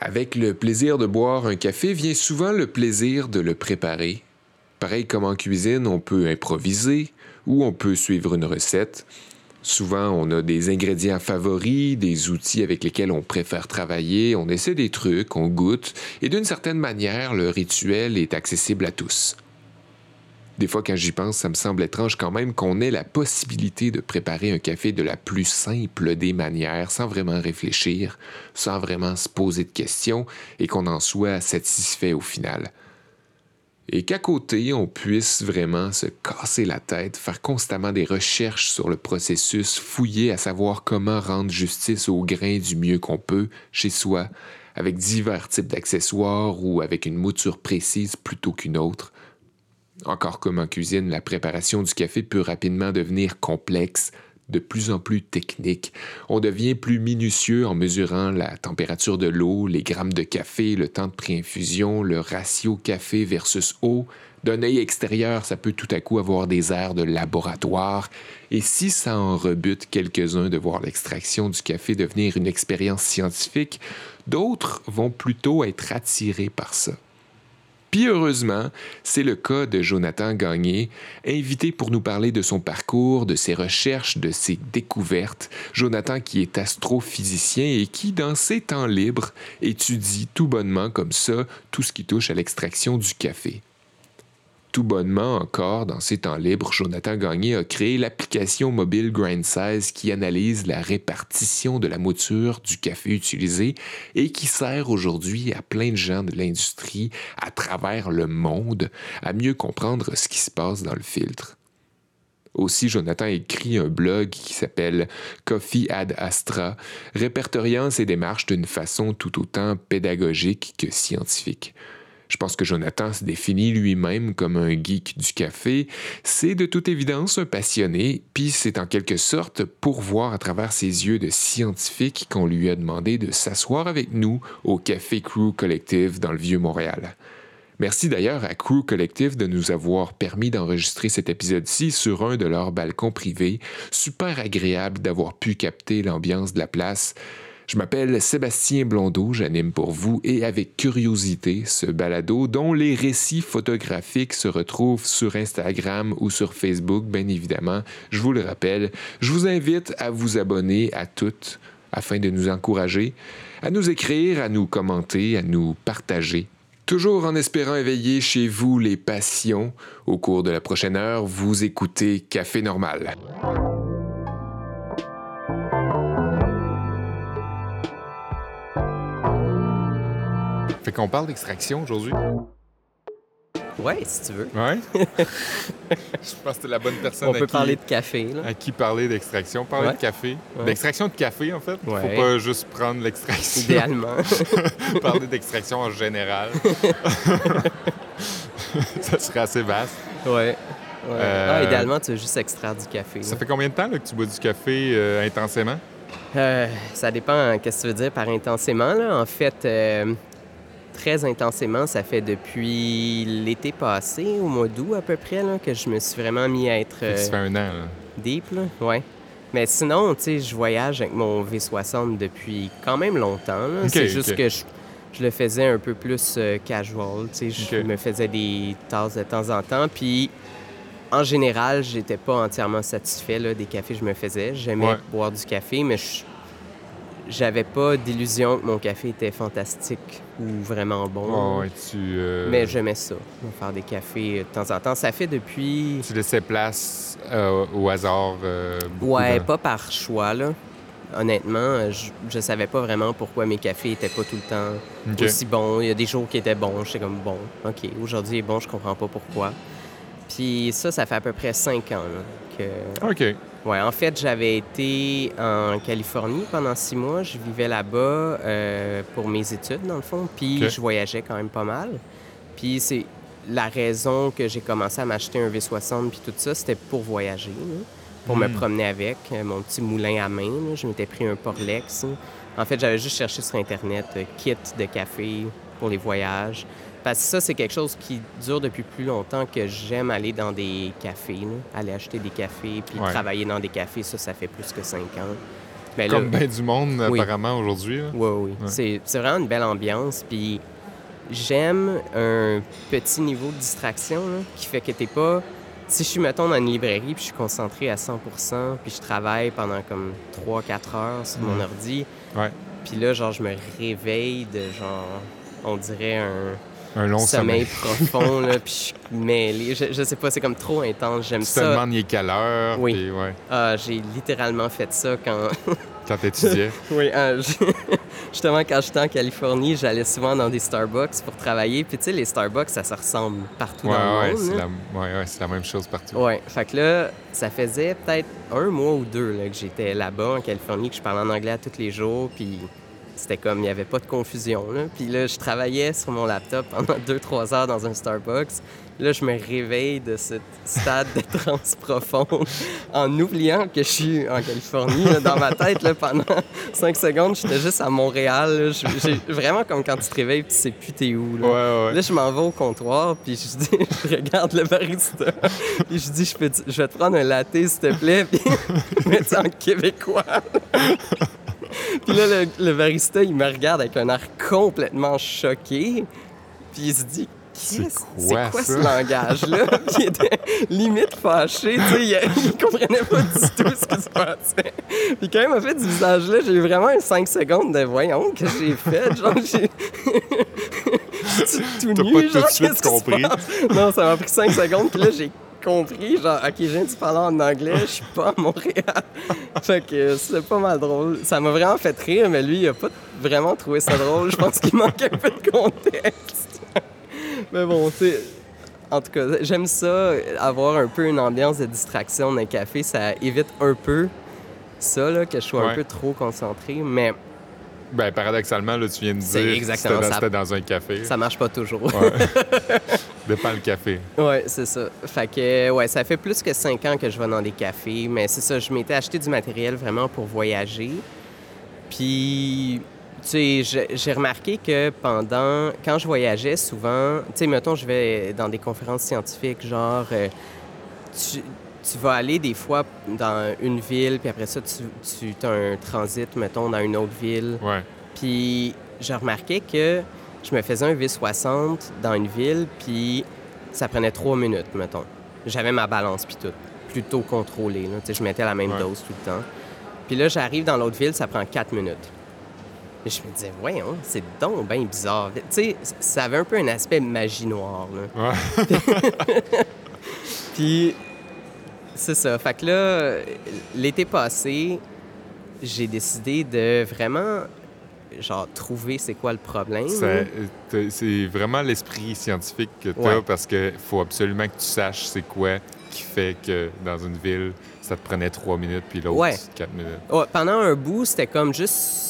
Avec le plaisir de boire un café vient souvent le plaisir de le préparer. Pareil comme en cuisine, on peut improviser ou on peut suivre une recette. Souvent, on a des ingrédients favoris, des outils avec lesquels on préfère travailler, on essaie des trucs, on goûte, et d'une certaine manière, le rituel est accessible à tous. Des fois, quand j'y pense, ça me semble étrange quand même qu'on ait la possibilité de préparer un café de la plus simple des manières, sans vraiment réfléchir, sans vraiment se poser de questions, et qu'on en soit satisfait au final. Et qu'à côté, on puisse vraiment se casser la tête, faire constamment des recherches sur le processus, fouiller à savoir comment rendre justice au grain du mieux qu'on peut chez soi, avec divers types d'accessoires ou avec une mouture précise plutôt qu'une autre, encore comme en cuisine, la préparation du café peut rapidement devenir complexe, de plus en plus technique. On devient plus minutieux en mesurant la température de l'eau, les grammes de café, le temps de préinfusion, le ratio café versus eau. D'un œil extérieur, ça peut tout à coup avoir des airs de laboratoire. Et si ça en rebute quelques-uns de voir l'extraction du café devenir une expérience scientifique, d'autres vont plutôt être attirés par ça. Puis heureusement, c'est le cas de Jonathan Gagné, invité pour nous parler de son parcours, de ses recherches, de ses découvertes. Jonathan qui est astrophysicien et qui, dans ses temps libres, étudie tout bonnement comme ça tout ce qui touche à l'extraction du café tout bonnement encore, dans ses temps libres, Jonathan Gagné a créé l'application mobile GrindSize qui analyse la répartition de la mouture du café utilisé et qui sert aujourd'hui à plein de gens de l'industrie à travers le monde à mieux comprendre ce qui se passe dans le filtre. Aussi, Jonathan écrit un blog qui s'appelle Coffee Ad Astra, répertoriant ses démarches d'une façon tout autant pédagogique que scientifique. Je pense que Jonathan se définit lui-même comme un geek du café. C'est de toute évidence un passionné, puis c'est en quelque sorte pour voir à travers ses yeux de scientifique qu'on lui a demandé de s'asseoir avec nous au Café Crew Collective dans le Vieux-Montréal. Merci d'ailleurs à Crew Collective de nous avoir permis d'enregistrer cet épisode-ci sur un de leurs balcons privés. Super agréable d'avoir pu capter l'ambiance de la place. Je m'appelle Sébastien Blondeau, j'anime pour vous et avec curiosité ce balado dont les récits photographiques se retrouvent sur Instagram ou sur Facebook, bien évidemment. Je vous le rappelle, je vous invite à vous abonner à toutes afin de nous encourager, à nous écrire, à nous commenter, à nous partager. Toujours en espérant éveiller chez vous les passions, au cours de la prochaine heure, vous écoutez Café Normal. Fait qu'on parle d'extraction aujourd'hui. Ouais, si tu veux. Ouais? Je pense que c'est la bonne personne On peut à, qui, parler de café. Là. à qui parler d'extraction. Parler Ouais. de café. Ouais. D'extraction de café, en fait. Ouais. Faut pas juste prendre l'extraction. Idéalement. parler d'extraction en général. ça serait assez vaste. ouais. ouais. Euh, Ah, idéalement, tu veux juste extraire du café. Ça là. fait combien de temps là, que tu bois du café euh, intensément? Euh, ça dépend, qu'est-ce que tu veux dire par intensément. Là? En fait, euh, très intensément, ça fait depuis l'été passé, au mois d'août à peu près, là, que je me suis vraiment mis à être que Ça euh, fait un an. là. deep. Là. Ouais. Mais sinon, tu sais, je voyage avec mon V60 depuis quand même longtemps. C'est juste que je, je le faisais un peu plus euh, casual. Tu sais, je me faisais des tasses de temps en temps. Puis, en général, j'étais pas entièrement satisfait là, des cafés que je me faisais. J'aimais Ouais. boire du café, mais je j'avais pas d'illusion que mon café était fantastique ou vraiment bon. Ouais, ouais, tu, euh, Mais j'aimais ça, faire des cafés euh, de temps en temps. Ça fait depuis... tu laissais place euh, au hasard. euh, beaucoup Ouais, pas par choix, là. Honnêtement, je, je savais pas vraiment pourquoi mes cafés étaient pas tout le temps aussi bons. Il y a des jours qui étaient bons. J'étais comme, bon, OK, aujourd'hui est bon, je comprends pas pourquoi. Puis ça, ça fait à peu près cinq ans là, que... OK. Ouais, en fait, j'avais été en Californie pendant six mois. Je vivais là-bas euh, pour mes études, dans le fond. Puis je voyageais quand même pas mal. Puis c'est la raison que j'ai commencé à m'acheter un V60 puis tout ça, c'était pour voyager, là, pour me Hmm. promener avec. euh, mon petit moulin à main, là. je m'étais pris un Porlex. là. En fait, j'avais juste cherché sur Internet euh, kit de café pour les voyages. Parce que ça, c'est quelque chose qui dure depuis plus longtemps que j'aime aller dans des cafés, là. aller acheter des cafés puis Ouais. travailler dans des cafés. Ça, ça fait plus que cinq ans. Ben là- comme ben du monde, Oui. apparemment, aujourd'hui. là. Oui, oui. Ouais. C'est, c'est vraiment une belle ambiance. Puis j'aime un petit niveau de distraction là, qui fait que t'es pas. Si je suis, mettons, dans une librairie puis je suis concentré à 100% puis je travaille pendant comme 3-4 heures sur mon ordi, Ouais. puis là, genre, je me réveille de genre, on dirait un Un long sommeil sommeil. profond, là, puis je suis mêlé. Je, je sais pas, c'est comme trop intense. J'aime Tu te ça. demandes il est quelle heure. Oui. puis ouais, Ah, j'ai littéralement fait ça quand. quand t'étudiais. Oui, euh, je- justement, quand j'étais en Californie, j'allais souvent dans des Starbucks pour travailler. Puis, tu sais, les Starbucks, ça se ressemble partout ouais, dans ouais, le monde. la... ouais, ouais, c'est la même chose partout. Ouais, fait que là, ça faisait peut-être un mois ou deux là, que j'étais là-bas en Californie, que je parlais en anglais à tous les jours, puis c'était comme, il n'y avait pas de confusion. Là. Puis là, je travaillais sur mon laptop pendant deux, trois heures dans un Starbucks. Là, je me réveille de ce stade de transe profonde en oubliant que je suis en Californie. là. dans ma tête, là, pendant cinq secondes, j'étais juste à Montréal. j'ai- vraiment comme quand tu te réveilles, puis tu sais plus t'es où. là. Ouais, ouais. Là, je m'en vais au comptoir, puis je dis, je regarde le barista, puis je dis, je, peux, je vais te prendre un latte, s'il te plaît, puis ça en québécois. puis là, le, le barista, il me regarde avec un air complètement choqué, puis il se dit, C'est Qu'est-ce- quoi, c'est quoi ce langage-là? Il était limite fâché, tu sais, il, il comprenait pas du tout ce qui se passait. Puis quand il m'a fait du visage-là, j'ai eu vraiment un 5 secondes de voyons que j'ai fait, genre j'ai... Tout nu, pas tout de genre, suite qu'est-ce qui se compris. passe? Non, ça m'a pris 5 secondes, puis là j'ai compris, genre, ok, je viens de parler en anglais, je suis pas à Montréal. fait que c'est pas mal drôle. Ça m'a vraiment fait rire, mais lui, il a pas vraiment trouvé ça drôle. Je pense qu'il manque un peu de contexte. mais bon, tu sais, en tout cas, j'aime ça, avoir un peu une ambiance de distraction dans un café. Ça évite un peu ça, là, que je sois un peu trop concentré, mais Ben, paradoxalement, là, tu viens de dire que c'était- ça. dans un café. ça marche pas toujours. Ouais. Dépend le café. Ouais, c'est ça. Fait que, ouais, ça fait plus que cinq ans que je vais dans des cafés, mais c'est ça, je m'étais acheté du matériel vraiment pour voyager. Puis, tu sais, j'ai- remarqué que pendant, quand je voyageais souvent, tu sais, mettons, je vais dans des conférences scientifiques, genre, euh, tu, tu vas aller des fois dans une ville, puis après ça, tu, tu as un transit, mettons, dans une autre ville. Ouais. Puis j'ai remarqué que je me faisais un V60 dans une ville, puis ça prenait trois minutes, mettons. J'avais ma balance, puis tout. Plutôt contrôlé. Là. Tu sais, Je mettais la même Ouais. dose tout le temps. Puis là, j'arrive dans l'autre ville, ça prend quatre minutes. Et je me disais, voyons, c'est donc bien bizarre. Tu sais, ça avait un peu un aspect magie noire. Là. Ouais. Puis, c'est ça. Fait que là, l'été passé, j'ai décidé de vraiment, genre, trouver c'est quoi le problème. C'est vraiment l'esprit scientifique que tu as Ouais. parce qu'il faut absolument que tu saches c'est quoi qui fait que dans une ville, ça te prenait trois minutes puis l'autre, Ouais. quatre minutes. Ouais, pendant un bout, c'était comme juste.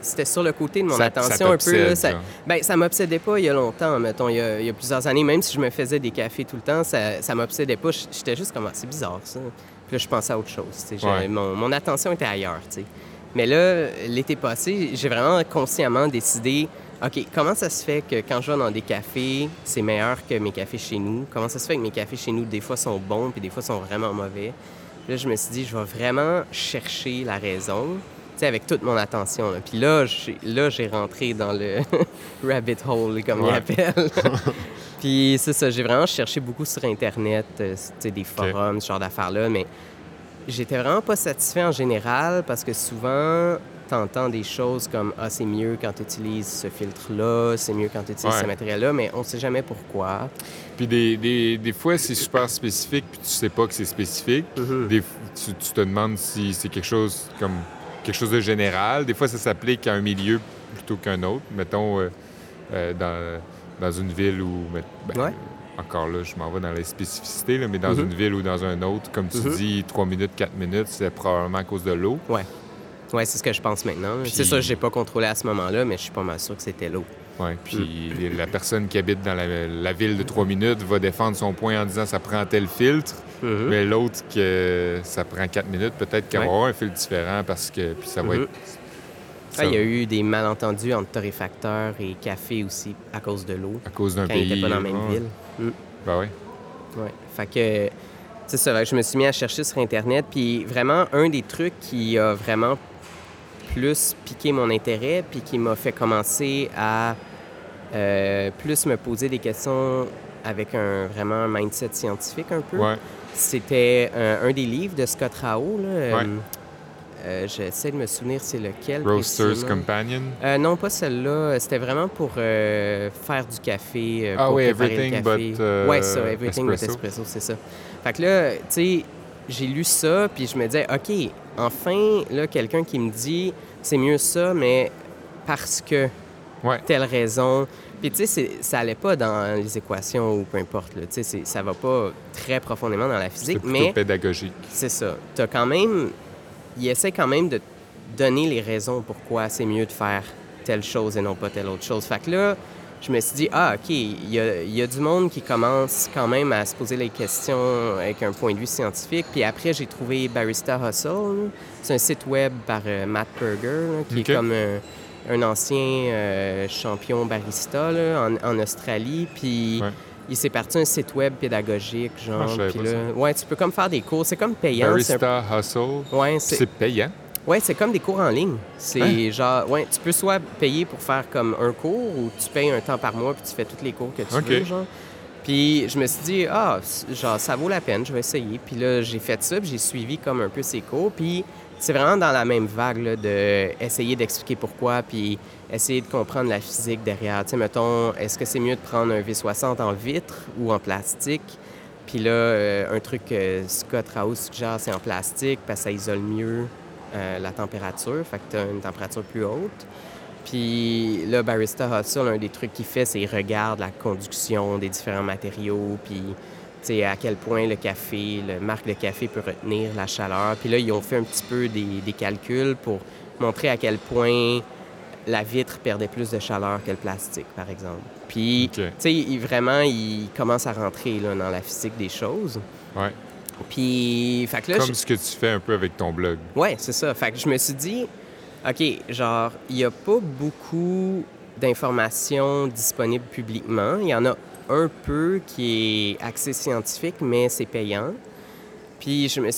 C'était sur le côté de mon Ça- attention ça un peu. là, ça, ben, ça m'obsédait pas il y a longtemps, mettons, il y a, il y a plusieurs années. Même si je me faisais des cafés tout le temps, ça, ça m'obsédait pas. J'étais juste comme, Ah, c'est bizarre ça. Puis là, je pensais à autre chose. Ouais. Mon, mon attention était ailleurs. Mais là, l'été passé, j'ai vraiment consciemment décidé, OK, comment ça se fait que quand je vais dans des cafés, c'est meilleur que mes cafés chez nous? Comment ça se fait que mes cafés chez nous, des fois, sont bons, puis des fois, sont vraiment mauvais? Puis là, je me suis dit, je vais vraiment chercher la raison, avec toute mon attention. là. Puis là, j'ai, là, j'ai rentré dans le rabbit hole, comme Ouais. appellent. Puis c'est ça, j'ai vraiment cherché beaucoup sur Internet, euh, des forums, ce genre d'affaires-là, mais j'étais vraiment pas satisfait en général parce que souvent, t'entends des choses comme Ah, c'est mieux quand tu utilises ce filtre-là, c'est mieux quand tu utilises Ouais. ce matériel-là, mais on sait jamais pourquoi. Puis des, des, des fois, c'est super spécifique puis tu sais pas que c'est spécifique. Des, f- tu, tu te demandes si c'est quelque chose comme quelque chose de général. Des fois, ça s'applique à un milieu plutôt qu'un autre. Mettons, euh, euh, dans, dans une ville où... ben, Ouais. Encore là, je m'en vais dans les spécificités, là, mais dans Mhm. une ville ou dans un autre, comme tu Mhm. dis, 3 minutes, 4 minutes, c'est probablement à cause de l'eau. Ouais. Ouais, c'est ce que je pense maintenant. Puis- C'est ça, j'ai pas contrôlé à ce moment-là, mais je suis pas mal sûr que c'était l'eau. Ouais, puis Mm. la personne qui habite dans la, la ville de 3 minutes va défendre son point en disant ça prend tel filtre, mais l'autre que ça prend 4 minutes, peut-être qu'elle va Ouais. avoir un filtre différent parce que puis ça va Mhm. être. Ah, ça- il y a eu des malentendus entre torréfacteurs et café aussi à cause de l'eau, à cause d'un quand ils pays. n'étaient pas dans la même ville. Ben ouais. Ouais. Fait que, tu c'est ça, je me suis mis à chercher sur Internet. Puis vraiment, un des trucs qui a vraiment plus piqué mon intérêt, puis qui m'a fait commencer à euh, plus me poser des questions avec un vraiment un mindset scientifique un peu. Ouais. C'était un, un des livres de Scott Rao. Là, euh, Ouais. euh, J'essaie de me souvenir c'est lequel. Roaster's. Companion? Euh, non, pas celle-là. C'était vraiment pour euh, faire du café. Ah pour oui, préparer le Everything café. but, ouais, ça, Everything but espresso. Espresso, c'est ça. Fait que là, tu sais, j'ai lu ça, puis je me disais, OK, enfin, là, quelqu'un qui me dit, c'est mieux ça, mais parce que Ouais. telle raison. Puis, tu sais, ça allait pas dans les équations ou peu importe, là. Tu sais, ça va pas très profondément dans la C'est physique, mais pédagogique. c'est ça. T'as quand même. Il essaie quand même de donner les raisons pourquoi c'est mieux de faire telle chose et non pas telle autre chose. Fait que là, je me suis dit, ah, OK, il y a, il y a du monde qui commence quand même à se poser les questions avec un point de vue scientifique. Puis après, j'ai trouvé Barista Hustle. C'est un site web par euh, Matt Berger, là, qui est comme un, un ancien euh, champion barista là, en, en Australie. Puis. Ouais. Il s'est parti un site web pédagogique, genre. Ah, je savais puis pas là, ouais, tu peux comme faire des cours. C'est comme payant. un Barista Hustle. Ouais, C'est payant. Ouais, c'est comme des cours en ligne. C'est Hein? genre ouais, tu peux soit payer pour faire comme un cours ou tu payes un temps par mois puis tu fais tous les cours que tu OK. veux genre. Puis je me suis dit ah, genre ça vaut la peine, je vais essayer. Puis là, j'ai fait ça, puis j'ai suivi comme un peu ces cours puis c'est vraiment dans la même vague là, de essayer d'expliquer pourquoi puis essayer de comprendre la physique derrière. Tu sais mettons, est-ce que c'est mieux de prendre un V60 en vitre ou en plastique? Puis là, euh, un truc que Scott Rao suggère, c'est en plastique parce que ça isole mieux euh, la température, fait que tu as une température plus haute. Puis là, Barista Hustle, un des trucs qu'il fait, c'est qu'il regarde la conduction des différents matériaux, puis à quel point le café, le marque de café peut retenir la chaleur. Puis là, ils ont fait un petit peu des, des calculs pour montrer à quel point la vitre perdait plus de chaleur que le plastique, par exemple. Puis, tu sais, il- vraiment, il commence à rentrer là, dans la physique des choses. Ouais. Puis, fait que là, Comme je- ce que tu fais un peu avec ton blog. Ouais, c'est ça. Fait que je me suis dit, OK, genre, il n'y a pas beaucoup d'informations disponibles publiquement. Il y en a un peu qui est accès scientifique, mais c'est payant. Puis je me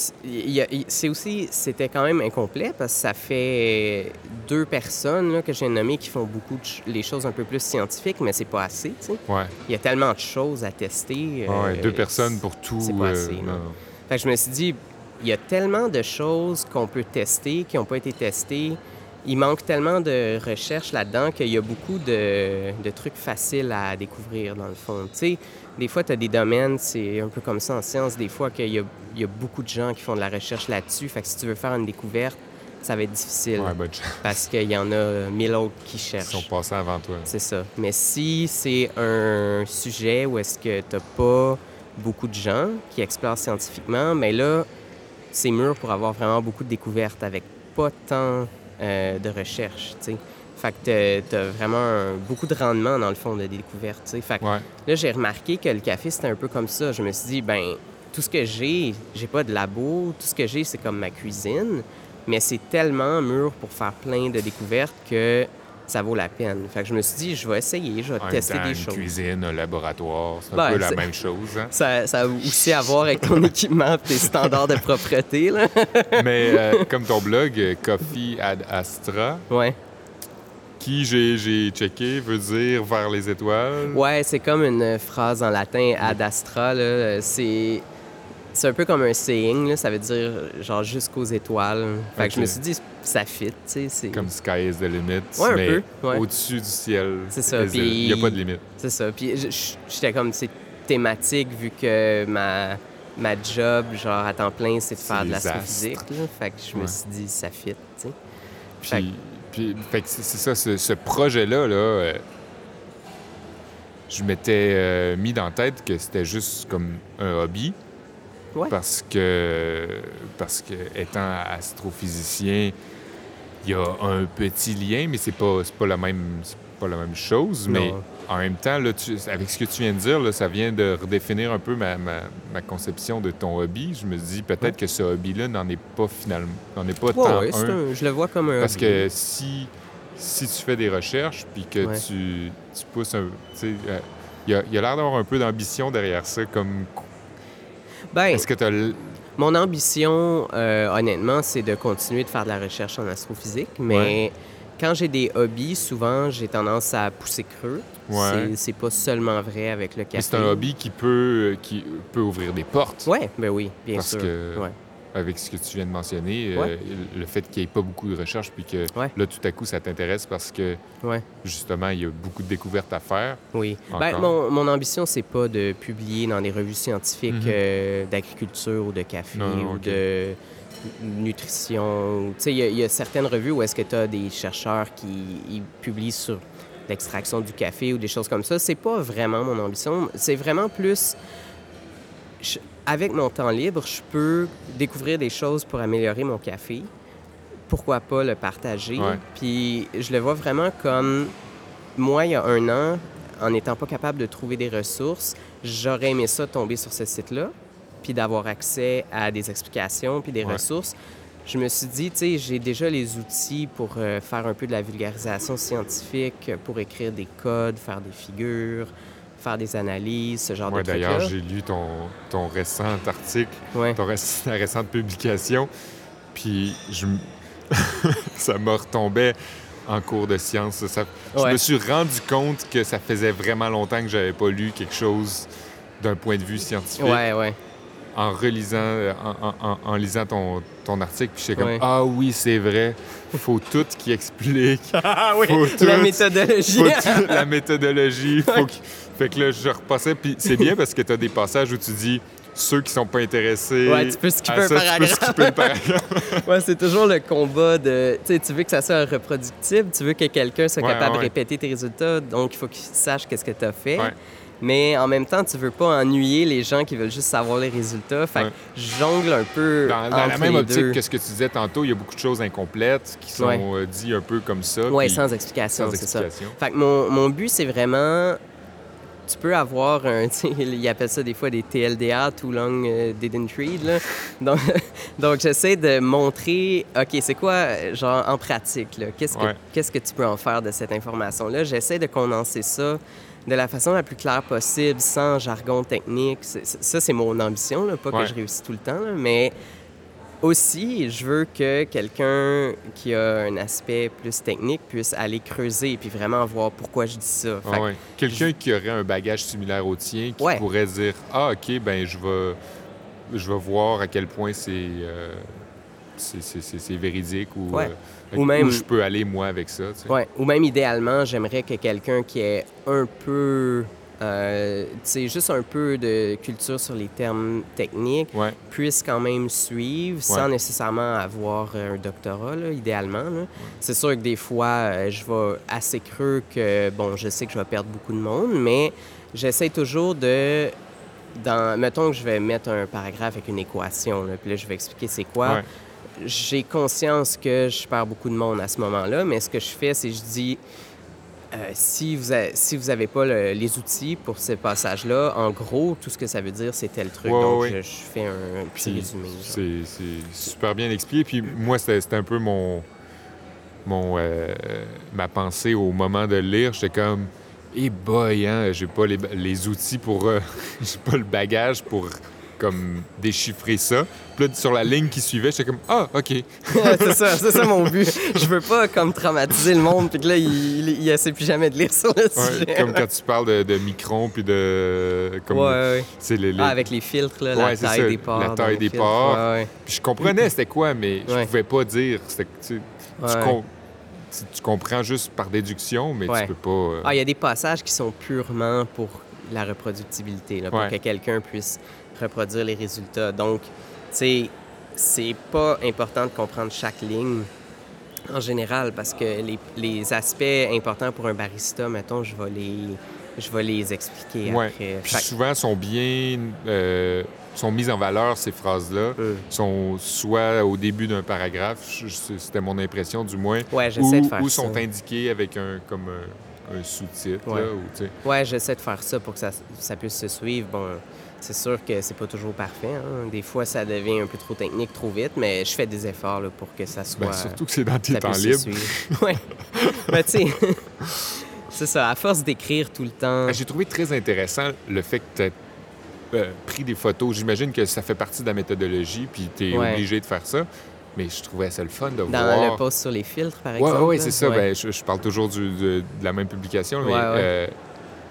c'est aussi c'était quand même incomplet parce que ça fait deux personnes là, que j'ai nommées qui font beaucoup de les choses un peu plus scientifiques, mais c'est pas assez. tu sais. Ouais. Il y a tellement de choses à tester. Ah ouais, euh, deux personnes pour tout. c'est pas euh, assez, non. Fait que je me suis dit, il y a tellement de choses qu'on peut tester, qui n'ont pas été testées. Il manque tellement de recherches là-dedans qu'il y a beaucoup de, de trucs faciles à découvrir, dans le fond. Tu sais, des fois, tu as des domaines, c'est un peu comme ça en science, des fois qu'il y a, il y a beaucoup de gens qui font de la recherche là-dessus. Fait que si tu veux faire une découverte, ça va être difficile Ouais, bonne chance. parce qu'il y en a mille autres qui Ils cherchent. sont passés avant toi. C'est ça. Mais si c'est un sujet où est-ce que tu pas beaucoup de gens qui explorent scientifiquement, mais là, c'est mûr pour avoir vraiment beaucoup de découvertes avec pas tant euh, de recherche, tu sais. Fait que tu as vraiment un- beaucoup de rendement, dans le fond, de découvertes, tu sais. Fait que Ouais. Là, j'ai remarqué que le café, c'était un peu comme ça. Je me suis dit, ben, tout ce que j'ai, j'ai pas de labo, tout ce que j'ai, c'est comme ma cuisine, mais c'est tellement mûr pour faire plein de découvertes que ça vaut la peine. Fait que je me suis dit, je vais essayer, je vais En tester temps, des une choses. cuisine, un laboratoire, c'est un Ben, peu la même chose. hein. Ça, ça a aussi à voir avec ton équipement tes standards de propreté, là. Mais euh, comme ton blog, euh, Coffee ad Astra, Ouais. qui j'ai j'ai checké, veut dire vers les étoiles. Ouais, c'est comme une phrase en latin ad astra. C'est. C'est un peu comme un saying, là. ça veut dire genre jusqu'aux étoiles. Fait que je me suis dit, ça fit, tu sais. c'est- Comme Sky is the limit, Ouais, un mais peu, ouais. au-dessus du ciel. C'est ça, Il n'y a pas de limite. C'est ça. Puis j'étais comme, c'est thématique vu que ma, ma job, genre à temps plein, c'est de faire de l'astrophysique. là. Fait que je me suis dit, ça fit, tu sais. Fait Puis, puis fait que c'est c'est ça, ce, ce projet-là, là, euh, je m'étais euh, mis dans la tête que c'était juste comme un hobby. Ouais. Parce que, parce que étant astrophysicien, il y a un petit lien, mais c'est pas, pas la même, pas la même chose. Mais en même temps, là, tu- avec ce que tu viens de dire, là, ça vient de redéfinir un peu ma, ma- ma conception de ton hobby. Je me dis peut-être que ce hobby-là n'en est pas finalement, n'en est pas Ouais, tant ouais, un. un- je le vois comme un. Parce hobby. que si, si tu fais des recherches puis que tu, tu pousses un. euh, Il y a, y a l'air d'avoir un peu d'ambition derrière ça, comme. Ben, Est-ce que tu as... Mon ambition, euh, honnêtement, c'est de continuer de faire de la recherche en astrophysique, mais quand j'ai des hobbies, souvent, j'ai tendance à pousser creux. Ouais. C'est- pas seulement vrai avec le café. C'est un hobby qui peut, qui peut ouvrir des portes. Ouais, ben oui, bien Parce sûr. que- Ouais. Avec ce que tu viens de mentionner, Ouais. euh, le fait qu'il n'y ait pas beaucoup de recherche, puis que Ouais. là, tout à coup, ça t'intéresse parce que, Ouais. justement, il y a beaucoup de découvertes à faire. Oui. Ben, mon, mon ambition, c'est pas de publier dans des revues scientifiques Mhm. euh, d'agriculture ou de café Non, non, ou de nutrition. Tu sais, il y a- il y, a certaines revues où est-ce que tu as des chercheurs qui ils publient sur l'extraction du café ou des choses comme ça. C'est pas vraiment mon ambition. C'est vraiment plus... je- avec mon temps libre, je peux découvrir des choses pour améliorer mon café. Pourquoi pas le partager? Ouais. Puis je le vois vraiment comme moi, il y a un an, en n'étant pas capable de trouver des ressources, j'aurais aimé ça tomber sur ce site-là, puis d'avoir accès à des explications, puis des Ouais. ressources. Je me suis dit, tu sais, j'ai déjà les outils pour euh, faire un peu de la vulgarisation scientifique, pour écrire des codes, faire des figures, faire des analyses, ce genre de d'ailleurs, trucs-là. j'ai lu ton, ton récent article, Ouais. ton réc- ta récente publication, puis je ça me retombait en cours de sciences. Ça- Je me suis rendu compte que ça faisait vraiment longtemps que j'avais pas lu quelque chose d'un point de vue scientifique. Ouais, ouais. En relisant, euh, en, en- en- lisant ton, ton article, puis j'étais comme Ouais. ah oui c'est vrai, faut tout qui explique, Ah oui, Faut la tout- méthodologie. faut tout- la méthodologie, faut que- fait que là je repassais, puis c'est bien parce que tu as des passages où tu dis ceux qui sont pas intéressés, Ouais, tu peux skipper un ça, tu peux paragraphe. skipper le paragraphe. Ouais, c'est toujours le combat de. Tu sais, tu veux que ça soit reproductible, tu veux que quelqu'un soit Ouais, capable ouais, de répéter tes résultats, donc il faut qu'il sache qu'est-ce que tu as fait. Mais en même temps, tu veux pas ennuyer les gens qui veulent juste savoir les résultats. Fait que je jongle un peu. Dans, dans entre la même les optique deux. que ce que tu disais tantôt, il y a beaucoup de choses incomplètes qui sont Ouais. euh, dites un peu comme ça. Puis sans explication, sans c'est ça. Fait que mon, mon but, c'est vraiment. Tu peux avoir un. Ils appellent ça des fois des TLDA, Too Long euh, Didn't Read. Là. Donc, donc j'essaie de montrer, OK, c'est quoi, euh, genre, en pratique? Qu'est-ce que, Ouais. qu'est-ce que tu peux en faire de cette information-là? J'essaie de condenser ça de la façon la plus claire possible, sans jargon technique. Ça, c'est mon ambition, là, pas Ouais. que je réussis tout le temps, là, mais aussi, je veux que quelqu'un qui a un aspect plus technique puisse aller creuser puis vraiment voir pourquoi je dis ça. Ah que- ouais. Quelqu'un qui aurait un bagage similaire au tien, qui Ouais. pourrait dire Ah, OK, ben je vais, je vais voir à quel point c'est euh, c'est- c'est- c'est- c'est véridique ou, Ouais. euh, Ou où même- je peux aller, moi, avec ça. tu sais. Ouais. Ou même idéalement, j'aimerais que quelqu'un qui ait un peu, euh, juste un peu de culture sur les termes techniques Ouais. puisse quand même suivre sans nécessairement avoir euh, un doctorat, là, idéalement. là. C'est sûr que des fois, euh, je vais assez creux que, bon, je sais que je vais perdre beaucoup de monde, mais j'essaie toujours de... Dans, mettons que je vais mettre un paragraphe avec une équation, là, puis là, je vais expliquer c'est quoi. J'ai conscience que je perds beaucoup de monde à ce moment-là, mais ce que je fais, c'est que je dis, euh, si vous n'avez si vous avez pas le- les outils pour ce passage-là, en gros, tout ce que ça veut dire, c'est tel truc. Ouais, Donc, ouais, je, je fais un, un petit Puis résumé. C'est super bien expliqué. Puis moi, c'était un peu mon, mon euh, ma pensée au moment de le lire. J'étais comme, eh boy, hein, j'ai pas les, les outils pour, euh, j'ai pas le bagage pour comme déchiffrer ça. Puis là, sur la ligne qui suivait, j'étais comme, ah, ok. c'est ça, c'est ça mon but. Je veux pas comme traumatiser le monde, puis que là, il, il, il essaie plus jamais de lire sur le Ouais, sujet. comme quand tu parles de, de microns puis de, comme, Ouais, ouais. c'est les, les- Ah, avec les filtres, là, la taille ça, des ports. la taille des ports. Puis je comprenais c'était quoi, mais je pouvais pas dire. Tu, tu com- tu- tu comprends juste par déduction, mais tu peux pas. euh, Ah, il y a des passages qui sont purement pour la reproductibilité, là, pour que quelqu'un puisse reproduire les résultats. Donc, tu sais, c'est pas important de comprendre chaque ligne en général parce que les, les aspects importants pour un barista, mettons, je vais les, je vais les expliquer Ouais. après. Puis Fait souvent sont bien euh, sont mises en valeur ces phrases-là. Euh, Sont soit au début d'un paragraphe, c'était mon impression du moins, Ouais, ou, j'essaie de faire ou ça. sont indiquées avec un comme un, un sous-titre. Ouais. là, ou, tu sais. Ouais, j'essaie de faire ça pour que ça, ça puisse se suivre. Bon, c'est sûr que c'est pas toujours parfait. hein. Des fois, ça devient un peu trop technique, trop vite, mais je fais des efforts là, pour que ça soit. Ben, surtout que c'est dans tes temps libres. ouais. Mais tu sais, c'est ça. À force d'écrire tout le temps. Ben, J'ai trouvé très intéressant le fait que tu euh, pris des photos. J'imagine que ça fait partie de la méthodologie, puis tu es Ouais. obligé de faire ça. Mais je trouvais ça le fun de Dans voir. le post sur les filtres, par Oui, exemple. oui, là. c'est ça. Ben, je, je parle toujours du- de, de la même publication, mais Ouais,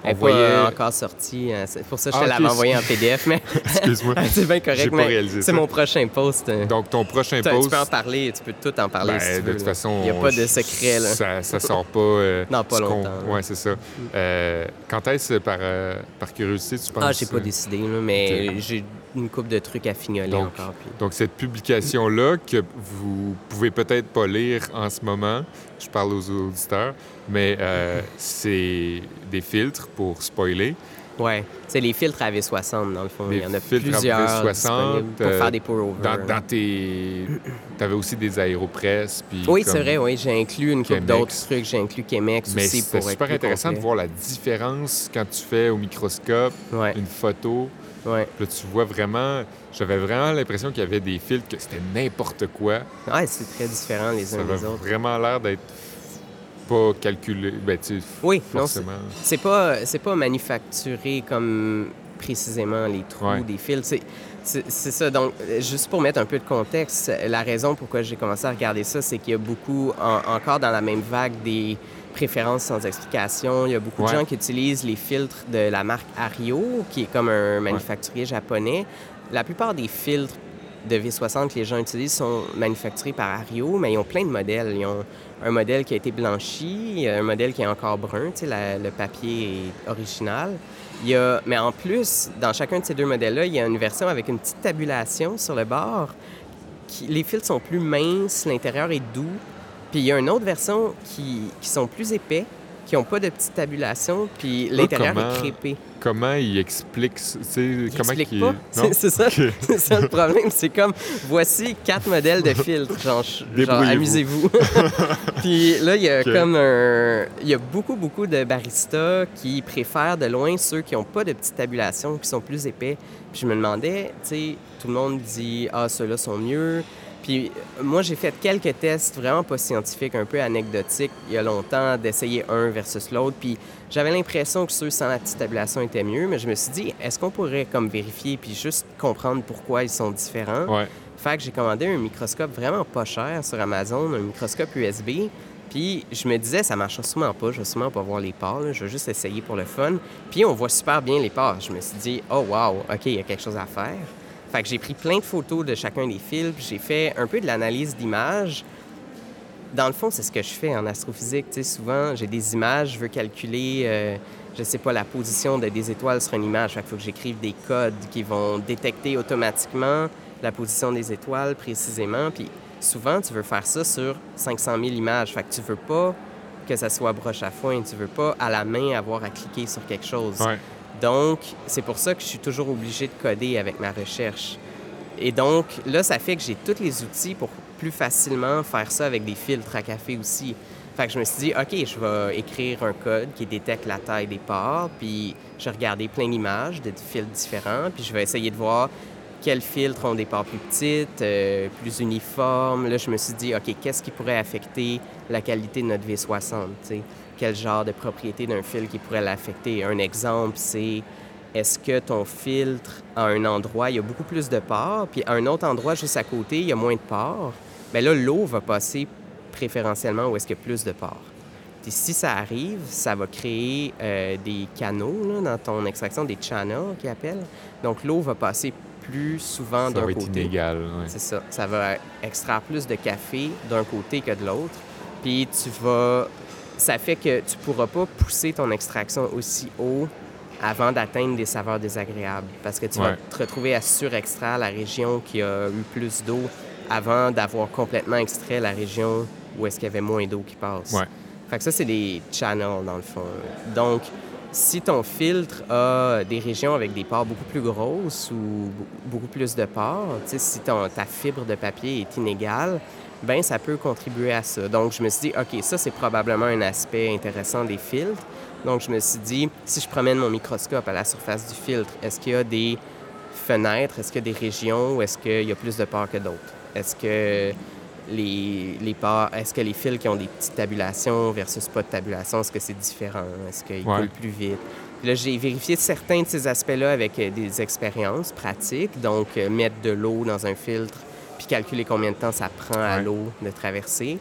euh, Elle n'est voyait. pas encore sortie. hein. C'est pour ça que je Ah, te ok, l'avais envoyé en PDF, mais Excuse-moi. c'est bien correct. pas mais C'est mon prochain post. euh. Donc, ton prochain post. Tu peux en parler, tu peux tout en parler ben, si tu de veux, toute façon, Il n'y a pas de secret. Là. Ça, ça sort pas. euh, Non, pas longtemps. Ouais, c'est ça. Euh, quand est-ce, par, euh, par curiosité, tu penses Ah, j'ai pas euh, décidé, là, mais j'ai une coupe de trucs à fignoler Donc, encore. puis- Donc, cette publication-là, que vous pouvez peut-être pas lire en ce moment, je parle aux auditeurs, mais euh, c'est des filtres pour spoiler. Ouais, c'est les filtres AV60 dans le fond. Des Il y en a filtres plusieurs AV60, disponibles pour euh, faire des pour-over. Dans, dans tes. T'avais aussi des aéropresses. Puis Oui, c'est vrai, oui. J'ai inclus une Chemex. d'autres trucs. J'ai inclus Chemex Mais aussi pour super intéressant de voir la différence quand tu fais au microscope Ouais, une photo. ouais. Puis là, tu vois vraiment. J'avais vraiment l'impression qu'il y avait des filtres que c'était n'importe quoi. Ouais, c'est très différent les Ça uns avait des autres. vraiment l'air d'être pas calculé. Ben, Oui, non, c'est- forcément. c'est pas, c'est pas manufacturé comme précisément les trous Ouais. des fils. C'est, ça. Donc, juste pour mettre un peu de contexte, la raison pourquoi j'ai commencé à regarder ça, c'est qu'il y a beaucoup, en- encore dans la même vague, des préférences sans explication. Il y a beaucoup Ouais. de gens qui utilisent les filtres de la marque Ario, qui est comme un manufacturier japonais. La plupart des filtres de V60 que les gens utilisent sont manufacturés par Ario, mais ils ont plein de modèles. Ils ont un modèle qui a été blanchi, un modèle qui est encore brun, tu sais, le papier est original. Il y a, mais en plus, dans chacun de ces deux modèles-là, il y a une version avec une petite tabulation sur le bord. Qui, les fils sont plus minces, l'intérieur est doux. Puis il y a une autre version qui, qui sont plus épais, qui n'ont pas de petite tabulation, puis l'intérieur est crépé. Comment il explique. ça? Tu sais, Il comment explique qu'il- pas. C'est ça, Ok. c'est ça le problème. C'est comme, voici quatre modèles de filtres. Genre, amusez-vous. Puis là, il y a comme un... Il y a beaucoup, beaucoup de baristas qui préfèrent de loin ceux qui n'ont pas de petite tabulation, qui sont plus épais. Puis je me demandais, tu sais, tout le monde dit, ah, ceux-là sont mieux. Puis euh, moi, j'ai fait quelques tests vraiment pas scientifiques, un peu anecdotiques, il y a longtemps, d'essayer un versus l'autre. Puis j'avais l'impression que ceux sans la petite tabulation étaient mieux, mais je me suis dit, est-ce qu'on pourrait comme vérifier puis juste comprendre pourquoi ils sont différents? Ouais. Fait que j'ai commandé un microscope vraiment pas cher sur Amazon, un microscope USB. Puis je me disais, ça marchera sûrement pas, je vais sûrement pas voir les pores, là, je vais juste essayer pour le fun. Puis on voit super bien les pores. Je me suis dit, oh wow, OK, il y a quelque chose à faire. Fait que j'ai pris plein de photos de chacun des fils, j'ai fait un peu de l'analyse d'images. Dans le fond, c'est ce que je fais en astrophysique. Tu sais, souvent, j'ai des images, je veux calculer, euh, je sais pas, la position de des étoiles sur une image. Fait qu'il faut que j'écrive des codes qui vont détecter automatiquement la position des étoiles précisément. Puis souvent, tu veux faire ça sur 500 000 images. Fait que tu veux pas que ça soit broche à foin. Tu veux pas à la main avoir à cliquer sur quelque chose. Donc, c'est pour ça que je suis toujours obligé de coder avec ma recherche. Et donc, là, ça fait que j'ai tous les outils pour plus facilement faire ça avec des filtres à café aussi. Fait que je me suis dit, OK, je vais écrire un code qui détecte la taille des pores, puis je vais regarder plein d'images de filtres différents, puis je vais essayer de voir quels filtres ont des pores plus petites, euh, plus uniformes. Là, je me suis dit, OK, qu'est-ce qui pourrait affecter la qualité de notre V60? tu sais? Quel genre de propriété d'un filtre qui pourrait l'affecter? Un exemple, c'est est-ce que ton filtre, à un endroit, il y a beaucoup plus de pores, puis à un autre endroit, juste à côté, il y a moins de pores? Bien là, l'eau va passer préférentiellement où est-ce qu'il y a plus de pores. Puis si ça arrive, ça va créer euh, des canaux là, dans ton extraction, des channels qu'ils appellent. Donc l'eau va passer plus souvent Ça d'un va être côté. inégal. ouais. C'est ça. Ça va extraire plus de café d'un côté que de l'autre. Puis tu vas. Ça fait que tu pourras pas pousser ton extraction aussi haut avant d'atteindre des saveurs désagréables. Parce que tu vas te retrouver à surextraire la région qui a eu plus d'eau avant d'avoir complètement extrait la région où est-ce qu'il y avait moins d'eau qui passe. Ouais. Fait que ça, c'est des channels, dans le fond. Donc, si ton filtre a des régions avec des pores beaucoup plus grosses ou beaucoup plus de sais, si ton- ta fibre de papier est inégale, ben ça peut contribuer à ça. Donc, je me suis dit, OK, ça, c'est probablement un aspect intéressant des filtres. Donc, je me suis dit, si je promène mon microscope à la surface du filtre, est-ce qu'il y a des fenêtres, est-ce qu'il y a des régions où est-ce qu'il y a plus de pores que d'autres? Est-ce que les, les parts, est-ce que les fils qui ont des petites tabulations versus pas de tabulation, est-ce que c'est différent? Est-ce qu'ils Ouais. coulent plus vite? Puis là, j'ai vérifié certains de ces aspects-là avec euh, des expériences pratiques, donc euh, mettre de l'eau dans un filtre, puis calculer combien de temps ça prend à Ouais. l'eau de traverser.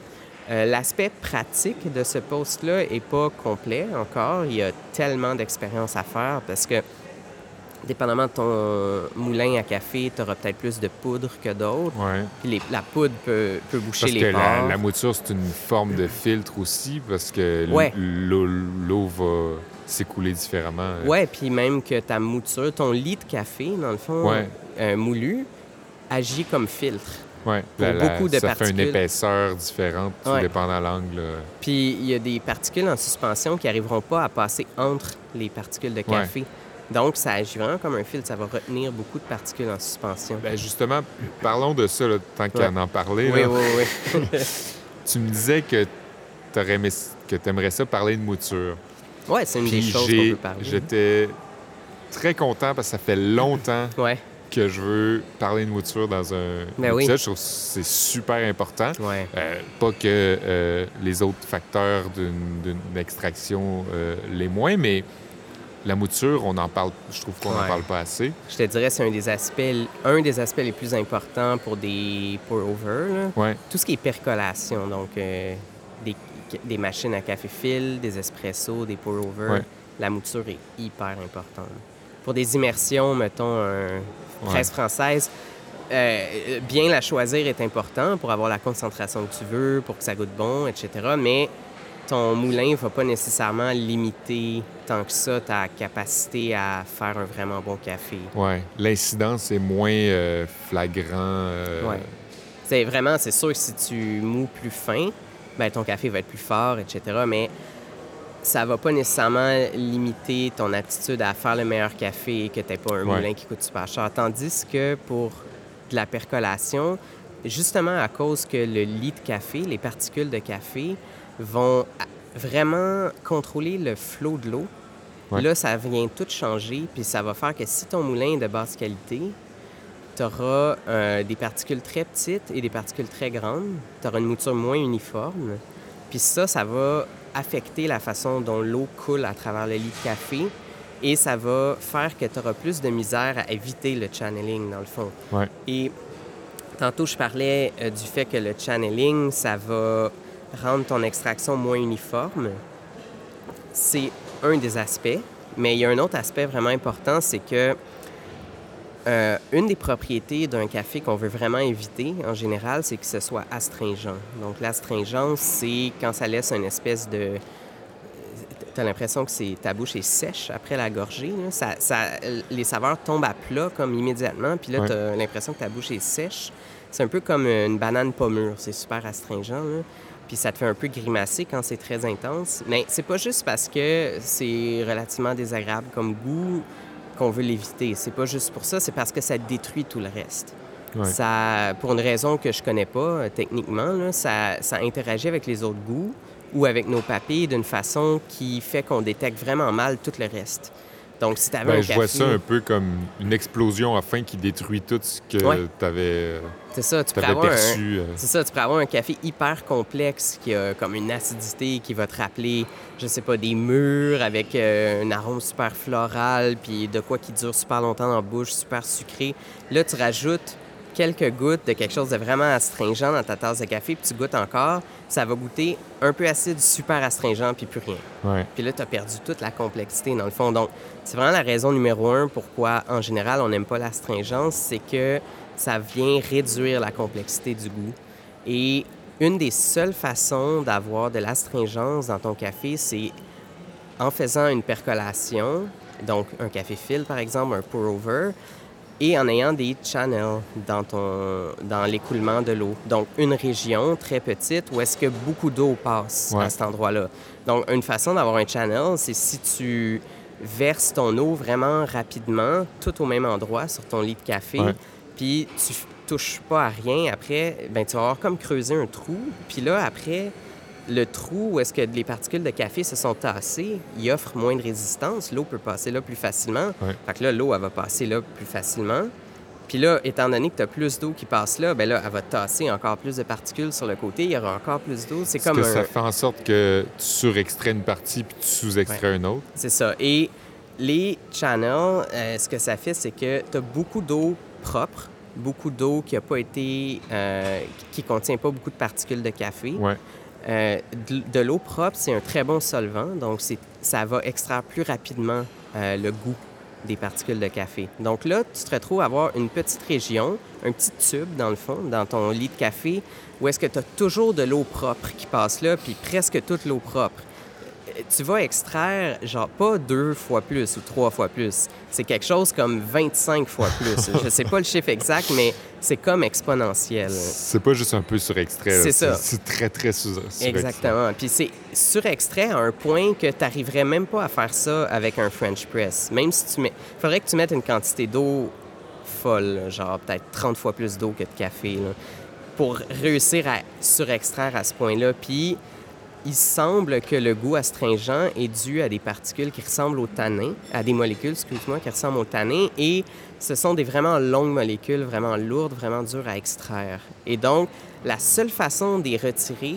Euh, L'aspect pratique de ce poste-là est pas complet encore. Il y a tellement d'expérience à faire parce que, dépendamment de ton moulin à café, tu auras peut-être plus de poudre que d'autres. Ouais. Puis les- la poudre peut, peut boucher Parce les que la, mouture, c'est une forme de filtre aussi, parce que Ouais. l'eau va s'écouler différemment. Ouais, puis même que ta mouture, ton lit de café, dans le fond, euh, moulu, agit comme filtre. Ouais. Pour La- beaucoup de ça fait une épaisseur différente, tout Ouais. dépendant de l'angle. là. Puis il y a des particules en suspension qui n'arriveront pas à passer entre les particules de café. Donc, ça agit vraiment comme un filtre. Ça va retenir beaucoup de particules en suspension. Ben justement, parlons de ça, là, tant qu'à en parler. oui, là. oui, oui. Tu me disais que tu aimerais ça parler de mouture. Ouais, c'est une des Puis choses qu'on peut parler. j'étais très content parce que ça fait longtemps Ouais, que je veux parler de mouture dans un Ben oui. Je trouve que c'est super important. ouais. Euh, pas que euh, les autres facteurs d'une d'une extraction euh, les moins, mais la mouture, on en parle, je trouve qu'on n'en Ouais. parle pas assez. Je te dirais c'est un des aspects, un des aspects les plus importants pour des pour-over. Ouais, Tout ce qui est percolation, donc des, des machines à café fil, des espressos, des pour-over, la mouture est hyper importante. Pour des immersions, mettons, un presse française, euh, bien la choisir est important pour avoir la concentration que tu veux, pour que ça goûte bon, etc. Mais ton moulin ne va pas nécessairement limiter tant que ça ta capacité à faire un vraiment bon café. ouais. L'incidence est moins euh, flagrant. euh, Ouais. C'est vraiment, c'est sûr que si tu mous plus fin, ben ton café va être plus fort, etc. Mais ça va pas nécessairement limiter ton aptitude à faire le meilleur café et que tu pas un Ouais. moulin qui coûte super cher. Tandis que pour de la percolation, justement à cause que le lit de café, les particules de café vont vraiment contrôler le flot de l'eau. Ouais. Là, ça vient tout changer, puis ça va faire que si ton moulin est de basse qualité, tu auras des particules très petites et des particules très grandes. Tu auras une mouture moins uniforme. Puis ça, ça va affecter la façon dont l'eau coule à travers le lit de café et ça va faire que tu auras plus de misère à éviter le channeling, dans le fond. Ouais. Et tantôt, je parlais euh, du fait que le channeling, ça va rendre ton extraction moins uniforme. C'est un des aspects, mais il y a un autre aspect vraiment important, c'est que euh, une des propriétés d'un café qu'on veut vraiment éviter, en général, c'est que ce soit astringent. Donc, l'astringence, c'est quand ça laisse une espèce de... Tu as l'impression que ta bouche est sèche après la gorgée. là. Ça, ça- les saveurs tombent à plat comme immédiatement, puis là, Ouais. tu as l'impression que ta bouche est sèche. C'est un peu comme une banane pas mûre. C'est super astringent. là. Puis ça te fait un peu grimacer quand c'est très intense. Mais c'est pas juste parce que c'est relativement désagréable comme goût qu'on veut l'éviter. C'est pas juste pour ça, c'est parce que ça détruit tout le reste. Ouais. Ça, pour une raison que je connais pas euh, techniquement, là, ça, ça interagit avec les autres goûts ou avec nos papilles d'une façon qui fait qu'on détecte vraiment mal tout le reste. Donc, si tu avais Ben, un je café... vois ça un peu comme une explosion à fin qui détruit tout ce que Ouais. tu avais, C'est ça, tu pourrais avoir un... perçu. euh. C'est ça, tu pourrais avoir un café hyper complexe qui a comme une acidité qui va te rappeler, je sais pas, des mûres avec euh, un arôme super floral, puis de quoi qui dure super longtemps dans la bouche, super sucré. Là, tu rajoutes quelques gouttes de quelque chose de vraiment astringent dans ta tasse de café, puis tu goûtes encore, ça va goûter un peu acide, super astringent, puis plus rien. Ouais. Puis là, tu as perdu toute la complexité, dans le fond. Donc, c'est vraiment la raison numéro un pourquoi, en général, on n'aime pas l'astringence, c'est que ça vient réduire la complexité du goût. Et une des seules façons d'avoir de l'astringence dans ton café, c'est en faisant une percolation, donc un café fil, par exemple, un pour-over, et en ayant des channels dans, ton, dans l'écoulement de l'eau. Donc, une région très petite où est-ce que beaucoup d'eau passe Ouais. à cet endroit-là. Donc, une façon d'avoir un channel, c'est si tu verses ton eau vraiment rapidement, tout au même endroit sur ton lit de café, Ouais. puis tu touches pas à rien, après, ben, tu vas avoir comme creusé un trou. Puis là, après, le trou où est-ce que les particules de café se sont tassées, il offre moins de résistance. L'eau peut passer là plus facilement. Ouais. Fait que là, l'eau, elle va passer là plus facilement. Puis là, étant donné que tu as plus d'eau qui passe là, ben là, elle va tasser encore plus de particules sur le côté. Il y aura encore plus d'eau. C'est comme que un... ça fait en sorte que tu surextrais une partie puis tu sous-extrais une autre. C'est ça. Et les channels, euh, ce que ça fait, c'est que tu as beaucoup d'eau propre, beaucoup d'eau qui a pas été, euh, qui contient pas beaucoup de particules de café. Ouais. Euh, de, l'eau propre, c'est un très bon solvant, donc ça va extraire plus rapidement euh, le goût des particules de café. Donc là, tu te retrouves à avoir une petite région, un petit tube dans le fond, dans ton lit de café, où est-ce que tu as toujours de l'eau propre qui passe là, puis presque toute l'eau propre. Tu vas extraire, genre, pas deux fois plus ou trois fois plus. C'est quelque chose comme 25 fois plus. Je sais pas le chiffre exact, mais c'est comme exponentiel. C'est pas juste un peu surextrait. C'est ça. C'est très, très surextrait. Exactement. Puis c'est surextrait à un point que tu n'arriverais même pas à faire ça avec un French press. Même si tu mets. Il faudrait que tu mettes une quantité d'eau folle, là, genre peut-être 30 fois plus d'eau que de café, là, pour réussir à surextraire à ce point-là. Puis il semble que le goût astringent est dû à des particules qui ressemblent au tanin, à des molécules, excuse-moi, qui ressemblent au tanin. Et ce sont des vraiment longues molécules, vraiment lourdes, vraiment dures à extraire. Et donc, la seule façon de les retirer,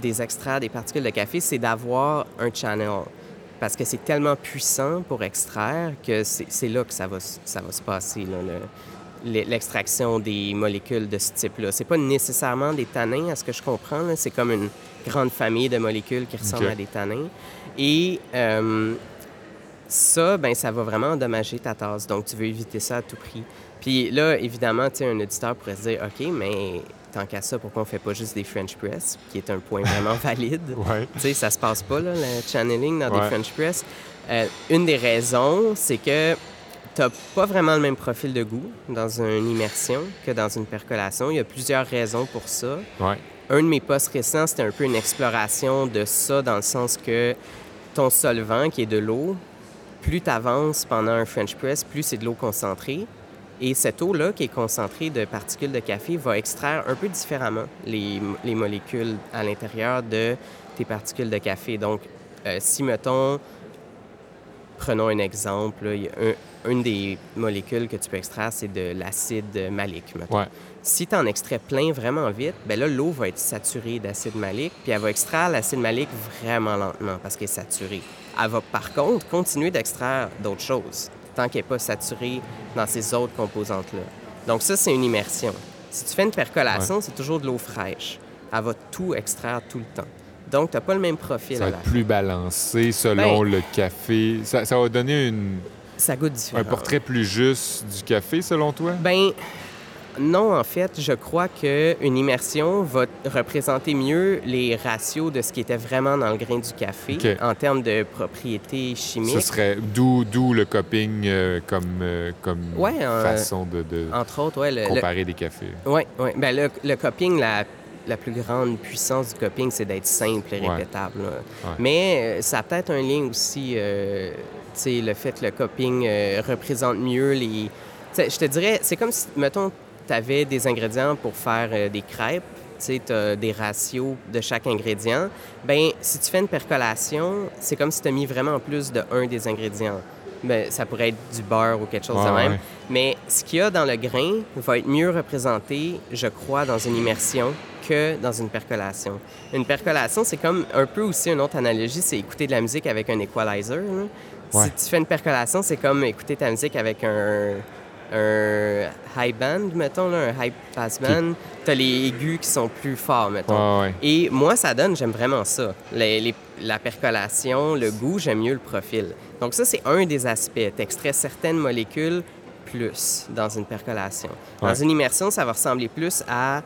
des extraire des particules de café, c'est d'avoir un channel. Parce que c'est tellement puissant pour extraire que c'est là que ça va, ça va se passer, l'extraction des molécules de ce type-là. C'est pas nécessairement des tanins, à ce que je comprends. C'est comme une grande famille de molécules qui ressemblent à des tanins. Et euh, ça, ben, ça va vraiment endommager ta tasse. Donc, tu veux éviter ça à tout prix. Puis là, évidemment, un auditeur pourrait se dire, OK, mais tant qu'à ça, pourquoi on fait pas juste des French press, qui est un point vraiment valide? Ouais. Tu sais, ça se passe pas, là, le channeling dans Ouais. des French press. Euh, une des raisons, c'est que t'as pas vraiment le même profil de goût dans une immersion que dans une percolation. Il y a plusieurs raisons pour ça. Ouais. Un de mes posts récents, c'était un peu une exploration de ça dans le sens que ton solvant, qui est de l'eau, plus tu avances pendant un French press, plus c'est de l'eau concentrée. Et cette eau-là, qui est concentrée de particules de café, va extraire un peu différemment les, les molécules à l'intérieur de tes particules de café. Donc, euh, si, mettons, prenons un exemple, là, un- une des molécules que tu peux extraire, c'est de l'acide malique, mettons. Ouais. Si tu en extrais plein vraiment vite, ben là, l'eau va être saturée d'acide malique, puis elle va extraire l'acide malique vraiment lentement parce qu'elle est saturée. Elle va par contre continuer d'extraire d'autres choses tant qu'elle n'est pas saturée dans ces autres composantes-là. Donc ça, c'est une immersion. Si tu fais une percolation, c'est toujours de l'eau fraîche. Elle va tout extraire tout le temps. Donc, tu n'as pas le même profil Ça va être plus balancé selon Ben- le café. Ça, ça va donner une- Ça goûte différent. un portrait plus juste du café, selon toi? Ben non, en fait, je crois qu'une immersion va représenter mieux les ratios de ce qui était vraiment dans le grain du café en termes de propriétés Ce chimiques. serait d'où d'où le cupping euh, comme, euh, comme Ouais, euh, façon de, de Entre autres, ouais, le, le- comparer des cafés. ouais, ouais. Ben, le, le cupping, la, la plus grande puissance du cupping, c'est d'être simple et répétable. Ouais. Mais euh, ça a peut-être un lien aussi, euh, sais, le fait que le cupping euh, représente mieux les... Je te dirais, c'est comme si, mettons, tu avais des ingrédients pour faire euh, des crêpes, tu as des ratios de chaque ingrédient. Ben si tu fais une percolation, c'est comme si tu as mis vraiment plus de un des ingrédients. Ben, ça pourrait être du beurre ou quelque chose de même. ouais. Mais ce qu'il y a dans le grain va être mieux représenté, je crois, dans une immersion que dans une percolation. Une percolation, c'est comme un peu aussi une autre analogie, c'est écouter de la musique avec un equalizer. Ouais. Si tu fais une percolation, c'est comme écouter ta musique avec un, un high band, mettons, là, un high pass band. Tu as les aigus qui sont plus forts, mettons. Ouais, ouais. Et moi, ça donne, j'aime vraiment ça. Les- les- la percolation, le goût, j'aime mieux le profil. Donc ça, c'est un des aspects. Tu extrais certaines molécules plus dans une percolation. Dans une immersion, ça va ressembler plus à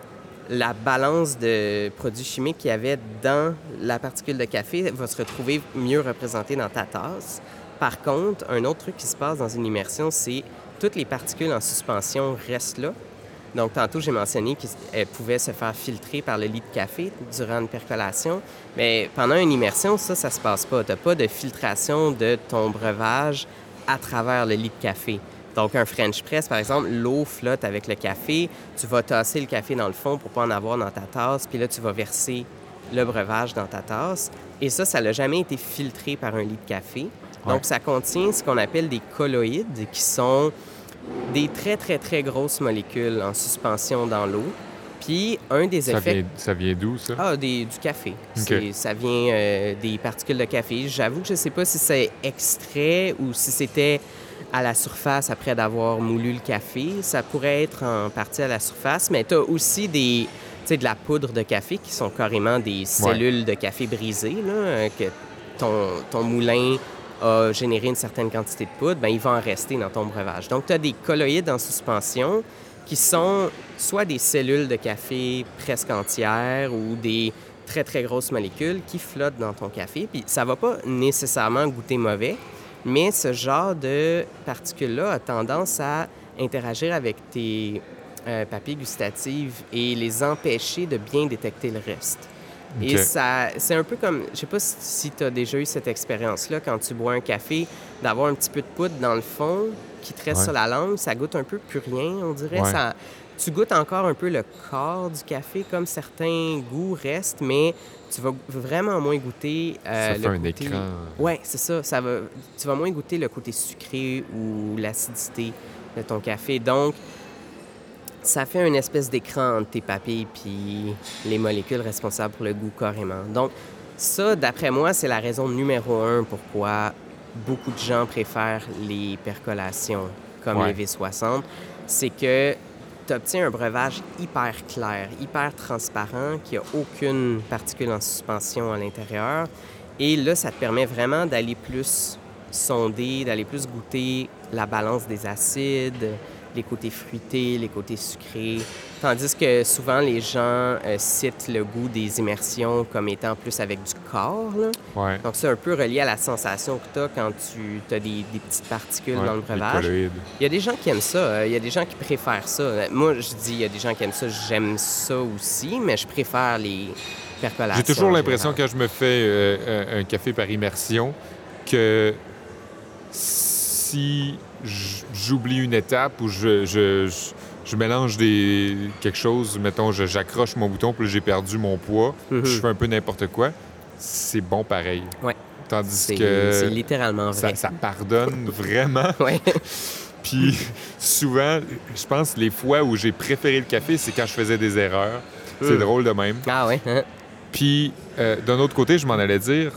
la balance de produits chimiques qu'il y avait dans la particule de café va se retrouver mieux représentée dans ta tasse. Par contre, un autre truc qui se passe dans une immersion, c'est toutes les particules en suspension restent là. Donc, tantôt, j'ai mentionné qu'elles pouvaient se faire filtrer par le lit de café durant une percolation. Mais pendant une immersion, ça, ça se passe pas. Tu n'as pas de filtration de ton breuvage à travers le lit de café. Donc, un French press, par exemple, l'eau flotte avec le café. Tu vas tasser le café dans le fond pour pas en avoir dans ta tasse. Puis là, tu vas verser le breuvage dans ta tasse. Et ça, ça n'a jamais été filtré par un lit de café. Donc, Ouais. ça contient ce qu'on appelle des colloïdes qui sont des très, très, très grosses molécules en suspension dans l'eau. Puis un des Ça effets... vient, ça vient d'où, ça? Ah, des, du café. Ça vient euh, des particules de café. J'avoue que je ne sais pas si c'est extrait ou si c'était à la surface après d'avoir moulu le café. Ça pourrait être en partie à la surface, mais tu as aussi des, de la poudre de café qui sont carrément des cellules de café brisées, là, que ton, ton moulin a généré une certaine quantité de poudre, ben, il va en rester dans ton breuvage. Donc, tu as des colloïdes en suspension qui sont soit des cellules de café presque entières ou des très, très grosses molécules qui flottent dans ton café. Puis ça va pas nécessairement goûter mauvais, mais ce genre de particules-là a tendance à interagir avec tes euh, papilles gustatives et les empêcher de bien détecter le reste. Et ça, c'est un peu comme, je sais pas si, tu as déjà eu cette expérience-là, quand tu bois un café, d'avoir un petit peu de poudre dans le fond qui te reste Ouais. sur la langue, ça goûte un peu plus rien, on dirait. Ouais. Ça, tu goûtes encore un peu le corps du café, comme certains goûts restent, mais tu vas vraiment moins goûter euh, ça le fait un côté- écran. Ouais, c'est ça. ça va, tu vas moins goûter le côté sucré ou l'acidité de ton café. Donc, ça fait une espèce d'écran entre tes papilles puis les molécules responsables pour le goût carrément. Donc, ça, d'après moi, c'est la raison numéro un pourquoi beaucoup de gens préfèrent les percolations comme Ouais. les V60. C'est que tu obtiens un breuvage hyper clair, hyper transparent, qui a aucune particule en suspension à l'intérieur. Et là, ça te permet vraiment d'aller plus sonder, d'aller plus goûter la balance des acides, les côtés fruités, les côtés sucrés. Tandis que souvent, les gens euh, citent le goût des immersions comme étant plus avec du corps. là. Ouais. Donc, c'est un peu relié à la sensation que tu as quand tu as des, des petites particules ouais, dans le breuvage. Il y a des gens qui aiment ça. euh, Il y a des gens qui préfèrent ça. Euh, Moi, je dis, il y a des gens qui aiment ça. J'aime ça aussi, mais je préfère les percolations. J'ai toujours l'impression quand je me fais euh, un, café par immersion que si j'oublie une étape ou je, je, je- je mélange des, quelque chose, mettons, j'accroche mon bouton puis j'ai perdu mon poids, Mhm. je fais un peu n'importe quoi, c'est bon pareil. Ouais. Tandis que c'est littéralement vrai. ça, ça pardonne vraiment. Ouais. Puis souvent, je pense les fois où j'ai préféré le café, c'est quand je faisais des erreurs. C'est Mm. drôle de même. Ah ouais. hein? Puis, euh, d'un autre côté, je m'en allais dire,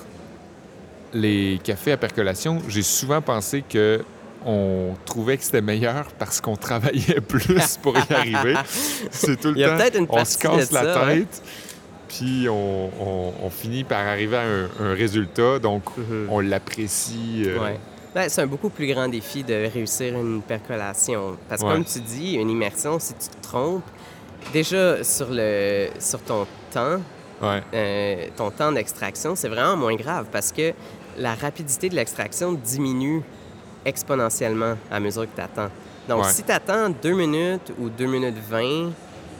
les cafés à percolation, j'ai souvent pensé que on trouvait que c'était meilleur parce qu'on travaillait plus pour y arriver. C'est tout le Il y a temps, peut-être une on se casse la ça, ouais. tête, puis on, on- on finit par arriver à un, un résultat, donc Mhm. on l'apprécie. euh, Ouais. Ben, c'est un beaucoup plus grand défi de réussir une percolation. Parce que Ouais. comme tu dis, une immersion, si tu te trompes, déjà sur, le, sur ton temps, ouais. euh, ton temps d'extraction, c'est vraiment moins grave parce que la rapidité de l'extraction diminue exponentiellement à mesure que tu attends. Donc, Ouais. si tu attends 2 minutes ou 2 minutes 20,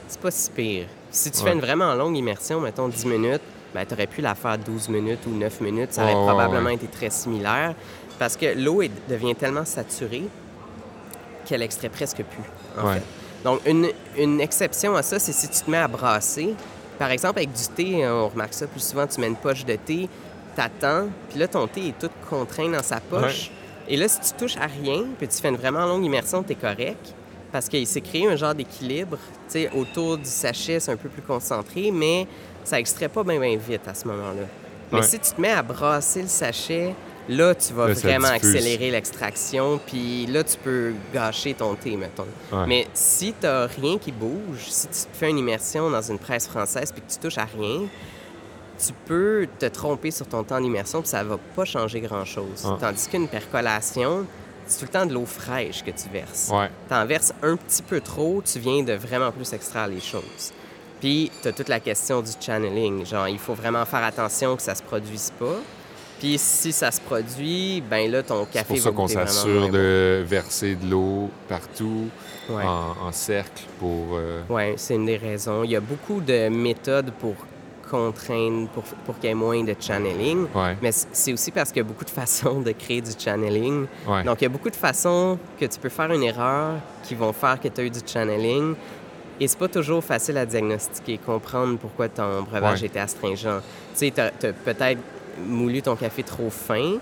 c'est pas si pire. Si tu Ouais. fais une vraiment longue immersion, mettons 10 minutes, ben, tu aurais pu la faire 12 minutes ou 9 minutes. Ça aurait probablement ouais. été très similaire parce que l'eau devient tellement saturée qu'elle extrait presque plus, en fait. Donc, une, une exception à ça, c'est si tu te mets à brasser. Par exemple, avec du thé, hein, on remarque ça plus souvent, tu mets une poche de thé, t'attends, puis là, ton thé est tout contraint dans sa poche. Et là, si tu touches à rien, puis tu fais une vraiment longue immersion, t'es correct, parce qu'il s'est créé un genre d'équilibre. Tu sais, autour du sachet, c'est un peu plus concentré, mais ça extrait pas bien vite à ce moment-là. Mais Ouais. si tu te mets à brasser le sachet, là, tu vas Là, vraiment accélérer l'extraction, puis là, tu peux gâcher ton thé, mettons. Ouais. Mais si tu rien qui bouge, si tu te fais une immersion dans une presse française puis que tu touches à rien, tu peux te tromper sur ton temps d'immersion puis ça va pas changer grand-chose. Ah. Tandis qu'une percolation, c'est tout le temps de l'eau fraîche que tu verses. Ouais. Tu en verses un petit peu trop, tu viens de vraiment plus extraire les choses. Puis, tu as toute la question du channeling. Genre, il faut vraiment faire attention que ça se produise pas. Puis, si ça se produit, ben là, ton C'est café pour ça va qu'on s'assure de verser de l'eau partout, bon. Ouais. en, en cercle, pour... euh, Oui, c'est une des raisons. Il y a beaucoup de méthodes pour contraindre, pour, pour qu'il y ait moins de channeling. Ouais, Mais c'est aussi parce qu'il y a beaucoup de façons de créer du channeling. ouais. Donc, il y a beaucoup de façons que tu peux faire une erreur qui vont faire que tu as eu du channeling. Et c'est pas toujours facile à diagnostiquer, comprendre pourquoi ton breuvage Ouais. était astringent. Tu sais, tu as, peut-être moulu ton café trop fin,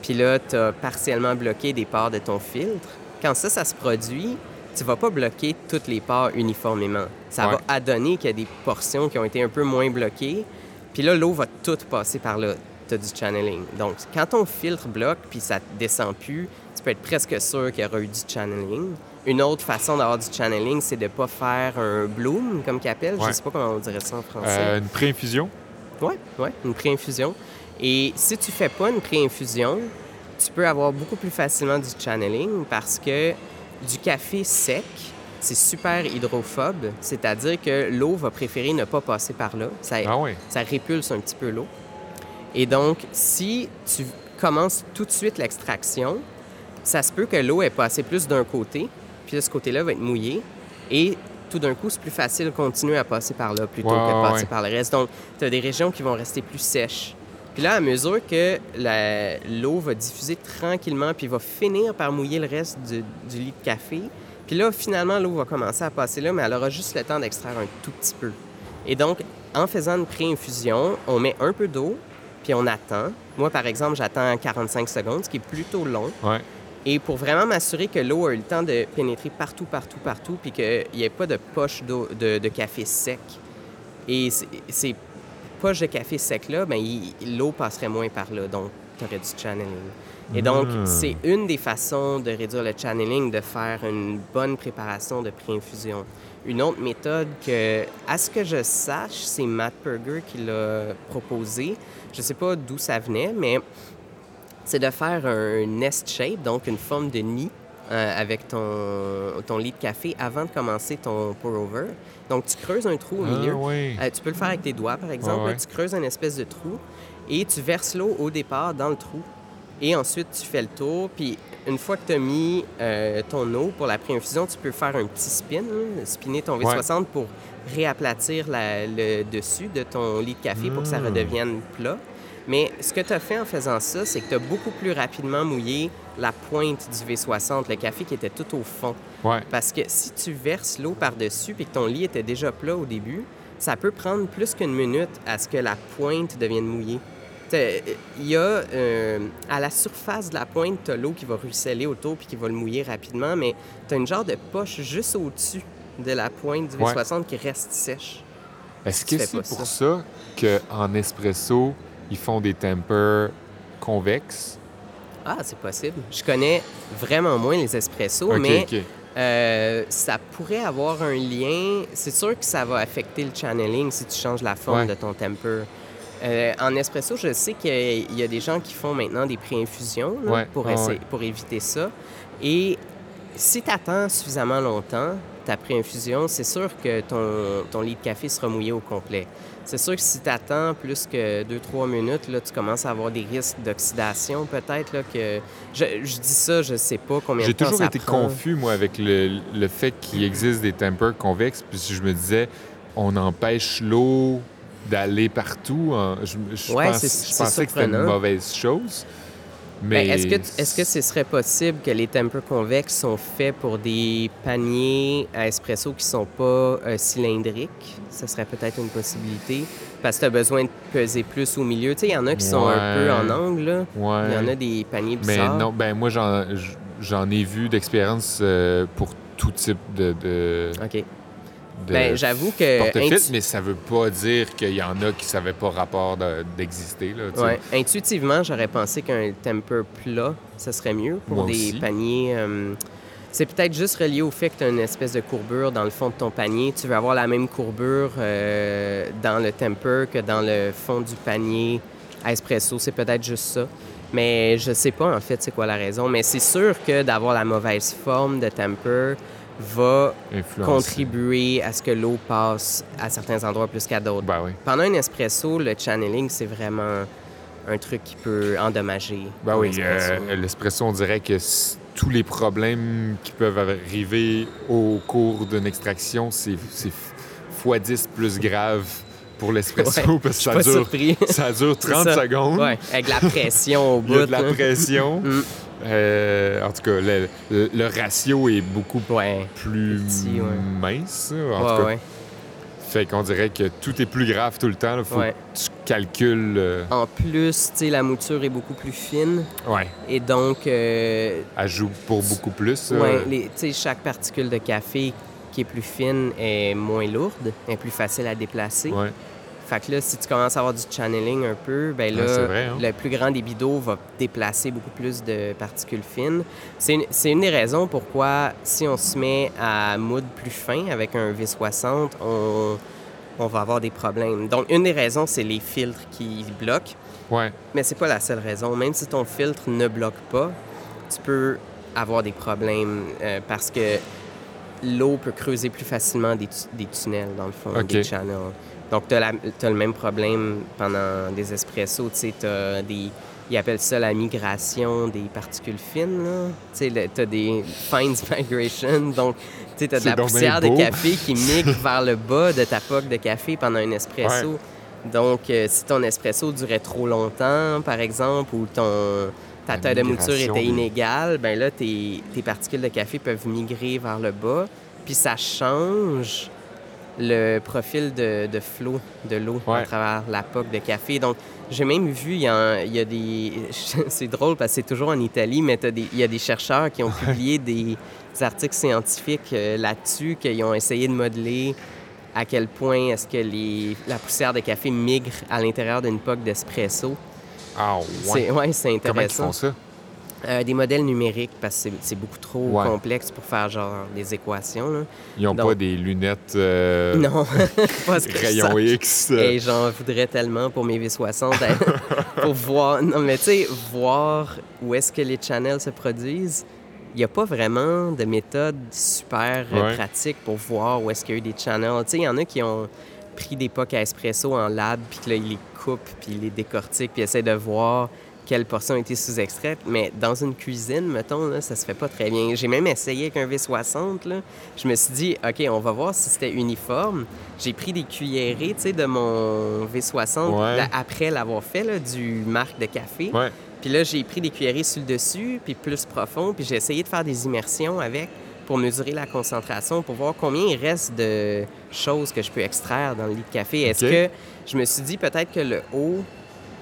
puis là, tu as partiellement bloqué des parts de ton filtre quand ça, ça se produit, tu vas pas bloquer toutes les parts uniformément. Ça Ouais. va adonner qu'il y a des portions qui ont été un peu moins bloquées. Puis là, l'eau va tout passer par là. Tu as du channeling. Donc, quand ton filtre bloque puis ça descend plus, tu peux être presque sûr qu'il y aura eu du channeling. Une autre façon d'avoir du channeling, c'est de pas faire un bloom, comme qu'ils appellent. Je Ouais. sais pas comment on dirait ça en français. Euh, une pré-infusion? Oui, ouais, une pré-infusion. Et si tu fais pas une pré-infusion, tu peux avoir beaucoup plus facilement du channeling parce que du café sec, c'est super hydrophobe, c'est-à-dire que l'eau va préférer ne pas passer par là. Ça, Ah oui. ça répulse un petit peu l'eau. Et donc, si tu commences tout de suite l'extraction, ça se peut que l'eau ait passé plus d'un côté, puis là, ce côté-là va être mouillé, et tout d'un coup, c'est plus facile de continuer à passer par là plutôt que de passer ouais. par le reste. Donc, tu as des régions qui vont rester plus sèches. Puis là, à mesure que l'eau va diffuser tranquillement, puis va finir par mouiller le reste du, du lit de café, puis là, finalement, l'eau va commencer à passer là, mais elle aura juste le temps d'extraire un tout petit peu. Et donc, en faisant une pré-infusion, on met un peu d'eau, puis on attend. Moi, par exemple, j'attends 45 secondes, ce qui est plutôt long. Ouais. Et pour vraiment m'assurer que l'eau a eu le temps de pénétrer partout, partout, partout, puis qu'il n'y ait pas de poche de, de café sec. Et c'est- ces poches de café sec-là, ben, l'eau passerait moins par là, donc tu aurais du channeling. Et donc, Hmm. c'est une des façons de réduire le channeling, de faire une bonne préparation de pré-infusion. Une autre méthode que, à ce que je sache, c'est Matt Perger qui l'a proposé. Je ne sais pas d'où ça venait, mais c'est de faire un nest shape, donc une forme de nid euh, avec ton, ton lit de café avant de commencer ton pour-over. Donc, tu creuses un trou au milieu. Ah oui. Euh, tu peux le faire avec tes doigts, par exemple. Ouais, Là, ouais. tu creuses une espèce de trou et tu verses l'eau au départ dans le trou. Et ensuite, tu fais le tour. Puis, une fois que tu as mis euh, ton eau pour la pré-infusion, tu peux faire un petit spin, là, spinner ton V60 pour réaplatir la- le dessus de ton lit de café pour que ça Mm. redevienne plat. Mais ce que tu as fait en faisant ça, c'est que tu as beaucoup plus rapidement mouillé la pointe du V60, le café qui était tout au fond. Ouais. Parce que si tu verses l'eau par-dessus et que ton lit était déjà plat au début, ça peut prendre plus qu'une minute à ce que la pointe devienne mouillée. Il y a, euh, à la surface de la pointe, tu as l'eau qui va ruisseler autour puis qui va le mouiller rapidement, mais tu as une genre de poche juste au-dessus de la pointe du Ouais. V60 qui reste sèche. Est-ce que c'est pour ça qu'en espresso, ils font des tempers convexes? Ah, c'est possible. Je connais vraiment moins les espressos, OK, mais. Euh, ça pourrait avoir un lien. C'est sûr que ça va affecter le channeling si tu changes la forme Ouais. de ton temper. Euh, en espresso, je sais qu'il y a des gens qui font maintenant des pré-infusions là, Ouais, pour, ouais, essayer- ouais. pour éviter ça. Et si tu attends suffisamment longtemps ta pré-infusion, c'est sûr que ton, ton lit de café sera mouillé au complet. C'est sûr que si tu attends plus que 2-3 minutes, là, tu commences à avoir des risques d'oxydation peut-être. là, que je, je dis ça, je sais pas combien de J'ai temps toujours ça été prend. confus, moi, avec le, le fait qu'il existe des tempers convexes. Puis je me disais, on empêche l'eau d'aller partout. en- Je, je Ouais, pense- je pensais que c'était une mauvaise chose. Ben, Mais est-ce que, est-ce que ce serait possible que les tempers convexes sont faits pour des paniers à espresso qui sont pas euh, cylindriques? Ce serait peut-être une possibilité. Parce que tu as besoin de peser plus au milieu. Tu sais, il y en a qui sont un peu en angle. Ouais. Il y en a des paniers Mais bizarres. non, ben moi, j'en, j'en ai vu d'expérience euh, pour tout type de, de, OK. De Ben, j'avoue que... intu- mais ça veut pas dire qu'il y en a qui savaient pas rapport de- d'exister. Ouais. Intuitivement, j'aurais pensé qu'un temper plat, ce serait mieux pour Moi des aussi. paniers. euh, c'est peut-être juste relié au fait que tu as une espèce de courbure dans le fond de ton panier. Tu veux avoir la même courbure euh, dans le temper que dans le fond du panier à espresso. C'est peut-être juste ça. Mais je sais pas en fait c'est quoi la raison. Mais c'est sûr que d'avoir la mauvaise forme de temper va Influencer. contribuer à ce que l'eau passe à certains endroits plus qu'à d'autres. Ben oui. Pendant un espresso, le channeling, c'est vraiment un truc qui peut endommager. Ben oui, euh, l'espresso, on dirait que tous les problèmes qui peuvent arriver au cours d'une extraction, c'est c'est fois 10 plus grave pour l'espresso Ouais, parce que ça dure, surpris. ça dure C'est 30 ça. secondes. ouais, avec la pression au Il bout. y a de la pression. Euh, en tout cas, le, le- le ratio est beaucoup Ouais. plus Petit, ouais. mince. En Ouais, tout cas. Fait qu'on dirait que tout est plus grave tout le temps. Il faut que tu calcules. euh, En plus, tu sais, la mouture est beaucoup plus fine. Ouais. Et donc, euh, Elle joue pour beaucoup plus. chaque particule de café qui est plus fine est moins lourde, est plus facile à déplacer. Fait que là, si tu commences à avoir du channeling un peu, ben là, vrai, hein. le plus grand débit d'eau va déplacer beaucoup plus de particules fines. C'est une, une des raisons pourquoi, si on se met à moudre plus fin avec un V60, on, on va avoir des problèmes. Donc, une des raisons, c'est les filtres qui bloquent. Ouais. Mais c'est pas la seule raison. Même si ton filtre ne bloque pas, tu peux avoir des problèmes euh, parce que l'eau peut creuser plus facilement des, tu- des tunnels, dans le fond, des channels. Donc, tu as, le même problème pendant des espressos. Tu sais, des. Ils appellent ça la migration des particules fines. Tu sais, tu as des fines migration. Donc, tu sais, tu as de la poussière de café qui migre vers le bas de ta poque de café pendant un espresso. Donc, euh, si ton espresso durait trop longtemps, par exemple, ou ton, ta taille de mouture était inégale, ben là, tes, tes particules de café peuvent migrer vers le bas, puis ça change le profil de, de flot de l'eau à travers la poque de café. Donc, j'ai même vu, il y, a, il y a des... C'est drôle parce que c'est toujours en Italie, mais des- il y a des chercheurs qui ont publié des articles scientifiques euh, là-dessus, qu'ils ont essayé de modeler à quel point est-ce que les, la poussière de café migre à l'intérieur d'une poque d'espresso. Ah, ouais. C'est ouais, c'est Comment ils intéressant. font ça? Euh, des modèles numériques, parce que c'est- beaucoup trop Ouais. complexe pour faire genre des équations. Là. Ils n'ont pas des lunettes euh, Non, pas ce que rayon. X. Et j'en voudrais tellement pour mes V60 hein, pour voir. Non, mais tu sais, voir où est-ce que les channels se produisent. Il n'y a pas vraiment de méthode super euh, Ouais. pratique pour voir où est-ce qu'il y a eu des channels. Tu sais, il y en a qui ont pris des pocs à espresso en lab, puis là, ils les coupent, puis ils les décortiquent, puis essaient de voir quelle portion a été sous-extraite. Mais dans une cuisine, mettons, là, ça se fait pas très bien. J'ai même essayé avec un V60. Là. Je me suis dit, OK, on va voir si c'était uniforme. J'ai pris des cuillerées, tu sais, de mon V60 Ouais. là, après l'avoir fait, là, du marque de café. Ouais. Puis là, j'ai pris des cuillerées sur le dessus, puis plus profond, puis j'ai essayé de faire des immersions avec pour mesurer la concentration, pour voir combien il reste de choses que je peux extraire dans le lit de café. Est-ce que je me suis dit peut-être que le haut,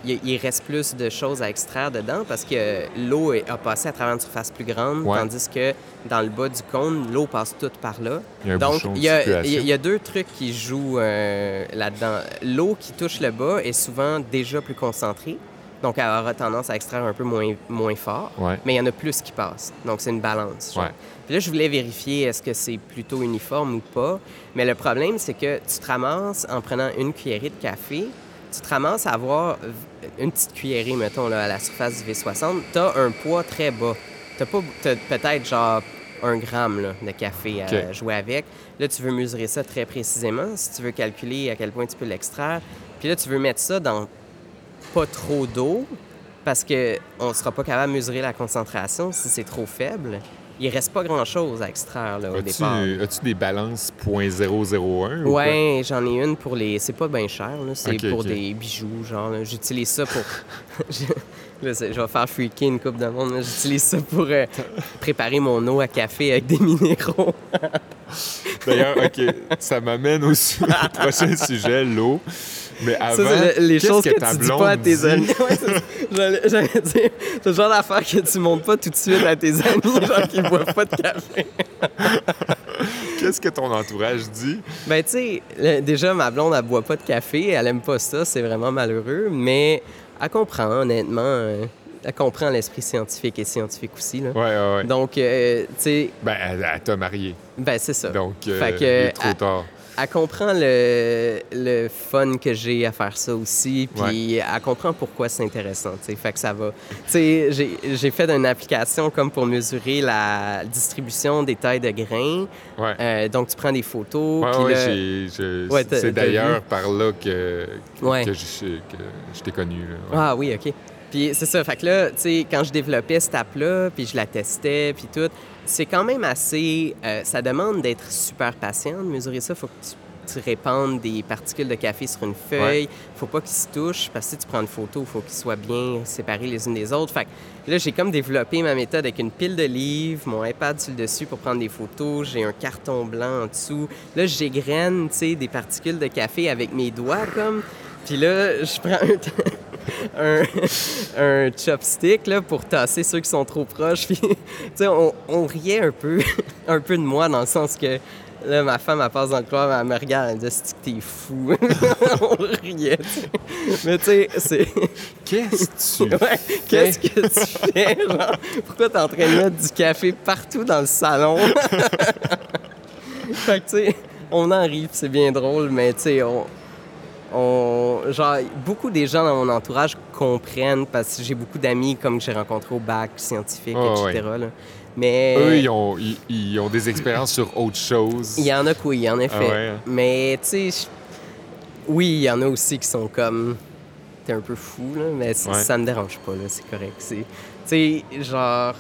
il il reste plus de choses à extraire dedans parce que l'eau a passé à travers une surface plus grande, Ouais. tandis que dans le bas du cône, l'eau passe toute par là. Il y a un Donc, il y, a, il y a- deux trucs qui jouent euh, là-dedans. L'eau qui touche le bas est souvent déjà plus concentrée, donc elle aura tendance à extraire un peu moins, moins fort, Ouais. mais il y en a plus qui passent. Donc, c'est une balance. Ouais. Puis là, je voulais vérifier est-ce que c'est plutôt uniforme ou pas? Mais le problème, c'est que tu te ramasses en prenant une cuillerée de café, tu te ramasses à avoir une petite cuillerée, mettons, là, à la surface du V60. Tu as un poids très bas. Tu as, peut-être genre un gramme là, de café à jouer avec. Là, tu veux mesurer ça très précisément si tu veux calculer à quel point tu peux l'extraire. Puis là, tu veux mettre ça dans pas trop d'eau parce qu'on ne sera pas capable de mesurer la concentration si c'est trop faible. Il reste pas grand-chose à extraire là, au départ. As-tu des balances .001 ou quoi? Ouais, j'en ai une pour les. C'est pas bien cher, là. C'est pour des bijoux, genre. J'utilise ça pour. Je- là, c'est- je vais faire freaker une coupe de monde. J'utilise ça pour euh, préparer mon eau à café avec des minéraux. D'ailleurs, OK, ça m'amène au, su- au prochain sujet, l'eau. Mais avant, Ça, le- les choses que, ta tu dis pas à tes amis. Ouais. J'allais dire, c'est le genre d'affaire que tu montres pas tout de suite à tes amis, genre qui boivent pas de café. Qu'est-ce que ton entourage dit? Ben, tu sais, déjà, ma blonde, elle boit pas de café. Elle aime pas ça. C'est vraiment malheureux. Mais elle comprend, honnêtement. euh, Elle comprend l'esprit scientifique et scientifique aussi. Là. Ouais, ouais, ouais. Donc, euh, tu sais, Ben, elle, elle t'a marié. ben, c'est ça. Donc, euh, Fait que, il est trop tard. Elle comprend le, le fun que j'ai à faire ça aussi, puis elle comprend pourquoi c'est intéressant, tu sais, fait que ça va. Tu sais, j'ai- fait une application comme pour mesurer la distribution des tailles de grains. Ouais. Euh, donc, tu prends des photos, Ouais, ouais, Ouais, c'est d'ailleurs par là que, Ouais. que, je, que je t'ai connu. là. Ouais. Ah oui, OK. Puis c'est ça. Fait que là, tu sais, quand je développais cette app-là, puis je la testais, puis tout, c'est quand même assez... euh, ça demande d'être super patient de mesurer ça. Faut que tu... Répandes des particules de café sur une feuille. faut pas qu'ils se touchent parce que si tu prends une photo, il faut qu'ils soient bien séparés les unes des autres. Fait que là, j'ai comme développé ma méthode avec une pile de livres, mon iPad sur le dessus pour prendre des photos, j'ai un carton blanc en dessous. Là, j'égrène, tu sais, des particules de café avec mes doigts, comme. Puis là, je prends un, un, chopstick là, pour tasser ceux qui sont trop proches. Puis, on, on riait un peu, un peu de moi dans le sens que Là, ma femme, elle passe dans le couloir, elle me regarde, elle me dit que t'es fou. on riait, Mais tu sais, c'est. Qu'est-ce que tu ouais, Qu'est-ce que tu fais, genre? Pourquoi t'es en train de mettre du café partout dans le salon? fait que, tu sais, on en rit, c'est bien drôle, mais tu sais, on. On, genre, beaucoup des gens dans mon entourage comprennent parce que j'ai beaucoup d'amis comme que j'ai rencontrés au bac scientifique, Oh, etc. là. Mais Eux, ils ont, ils, ils ont des expériences sur autre chose. il y en a que oui, en effet. Ah ouais? Mais tu sais, oui, il y en a aussi qui sont comme. T'es un peu fou, là, mais Ouais. ça me dérange pas, là, c'est correct. C'est- Tu sais, genre.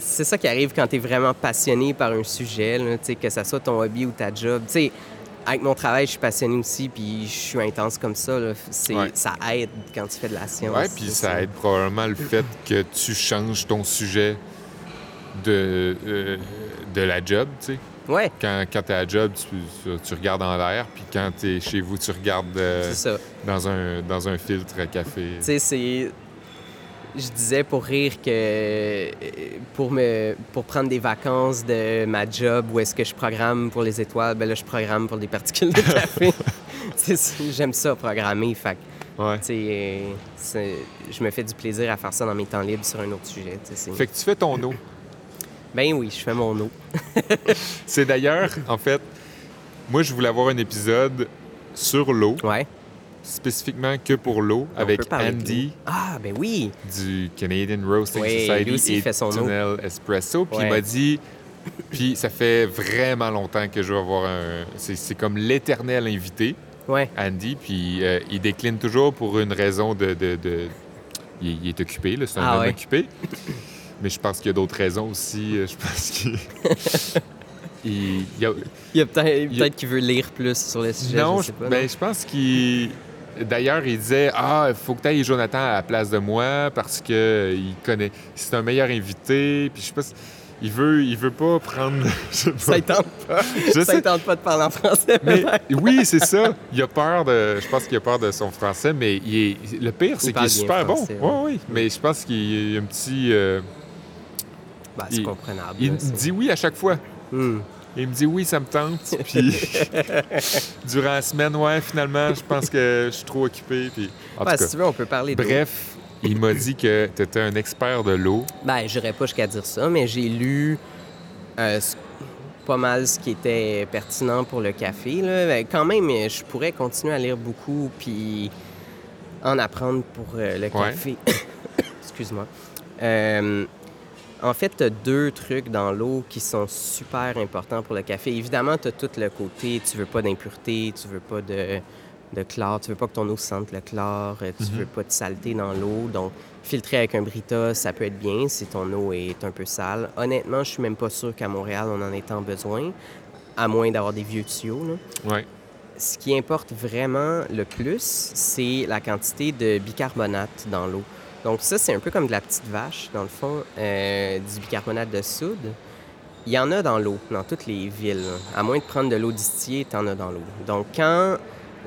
C'est ça qui arrive quand t'es vraiment passionné par un sujet, là, que ça soit ton hobby ou ta job. Tu sais, avec mon travail, je suis passionné aussi, puis je suis intense comme ça. là. C'est- Ouais. Ça aide quand tu fais de la science. Ouais, puis ça aide probablement le fait que tu changes ton sujet de, euh, de la job, tu sais. Ouais, Quand, quand tu es à la job, tu, tu regardes en l'air, puis quand tu es chez vous, tu regardes euh, dans, un, dans un filtre à café. Tu sais, c'est. Je disais pour rire que euh, pour me pour prendre des vacances de ma job où est-ce que je programme pour les étoiles, ben là je programme pour des particules de café. J'aime ça programmer, fait Ouais. je me fais du plaisir à faire ça dans mes temps libres sur un autre sujet. Fait que tu fais ton eau. Ben oui, je fais mon eau. C'est d'ailleurs, en fait, moi, je voulais avoir un épisode sur l'eau, Ouais. Spécifiquement que pour l'eau, avec Andy. Ah, ben oui. du Canadian Roasting Oui, Society lui aussi, et fait son eau. Tunnel Espresso. Puis il m'a dit, puis ça fait vraiment longtemps que je veux avoir un... C'est c'est comme l'éternel invité, Ouais. Andy, puis euh, il décline toujours pour une raison de... de- de- Il, il est occupé, là, c'est un Ah homme ouais. occupé. Mais je pense qu'il y a d'autres raisons aussi. euh, Je pense qu'il... il- il y a- Il y a peut-être a- peut qu'il veut lire plus sur le sujet. non, je sais pas. ben, je pense qu'il. D'ailleurs, il disait Ah, il faut que tu ailles Jonathan à la place de moi parce que il connaît. C'est un meilleur invité. Puis je sais pas. si- Il veut, il veut pas prendre. je sais pas. Ça ne tente pas. Je Ça sais. ne tente pas de parler en français. Mais oui, c'est ça. Il a peur de. Je pense qu'il a peur de son français, mais il est... le pire, c'est qu'il est super français, bon. Oui, oui. Mais je pense qu'il y a un petit. euh, Ben, c'est Il- comprenable. Il dit oui à chaque fois. Il me dit oui, ça me tente. Puis durant la semaine, ouais, finalement, je pense que je suis trop occupé. Puis en Ouais, tout cas, si tu veux, on peut parler de bref, il m'a dit que tu étais un expert de l'eau. Ben, j'irais pas jusqu'à dire ça, mais j'ai lu euh, pas mal ce qui était pertinent pour le café. Là. Ben, quand même, je pourrais continuer à lire beaucoup puis en apprendre pour euh, le Ouais. café. Excuse-moi. Euh, en fait, tu as deux trucs dans l'eau qui sont super importants pour le café. Évidemment, tu as tout le côté, tu veux pas d'impureté, tu veux pas de, de chlore, tu veux pas que ton eau sente le chlore, tu veux pas de saleté dans l'eau. Donc, filtrer avec un Brita, ça peut être bien si ton eau est un peu sale. Honnêtement, je suis même pas sûr qu'à Montréal, on en ait tant besoin, à moins d'avoir des vieux tuyaux. là. Ouais. Ce qui importe vraiment le plus, c'est la quantité de bicarbonate dans l'eau. Donc ça, c'est un peu comme de la petite vache, dans le fond, euh, du bicarbonate de soude. Il y en a dans l'eau, dans toutes les villes. À moins de prendre de l'eau distillée, tu en as dans l'eau. Donc quand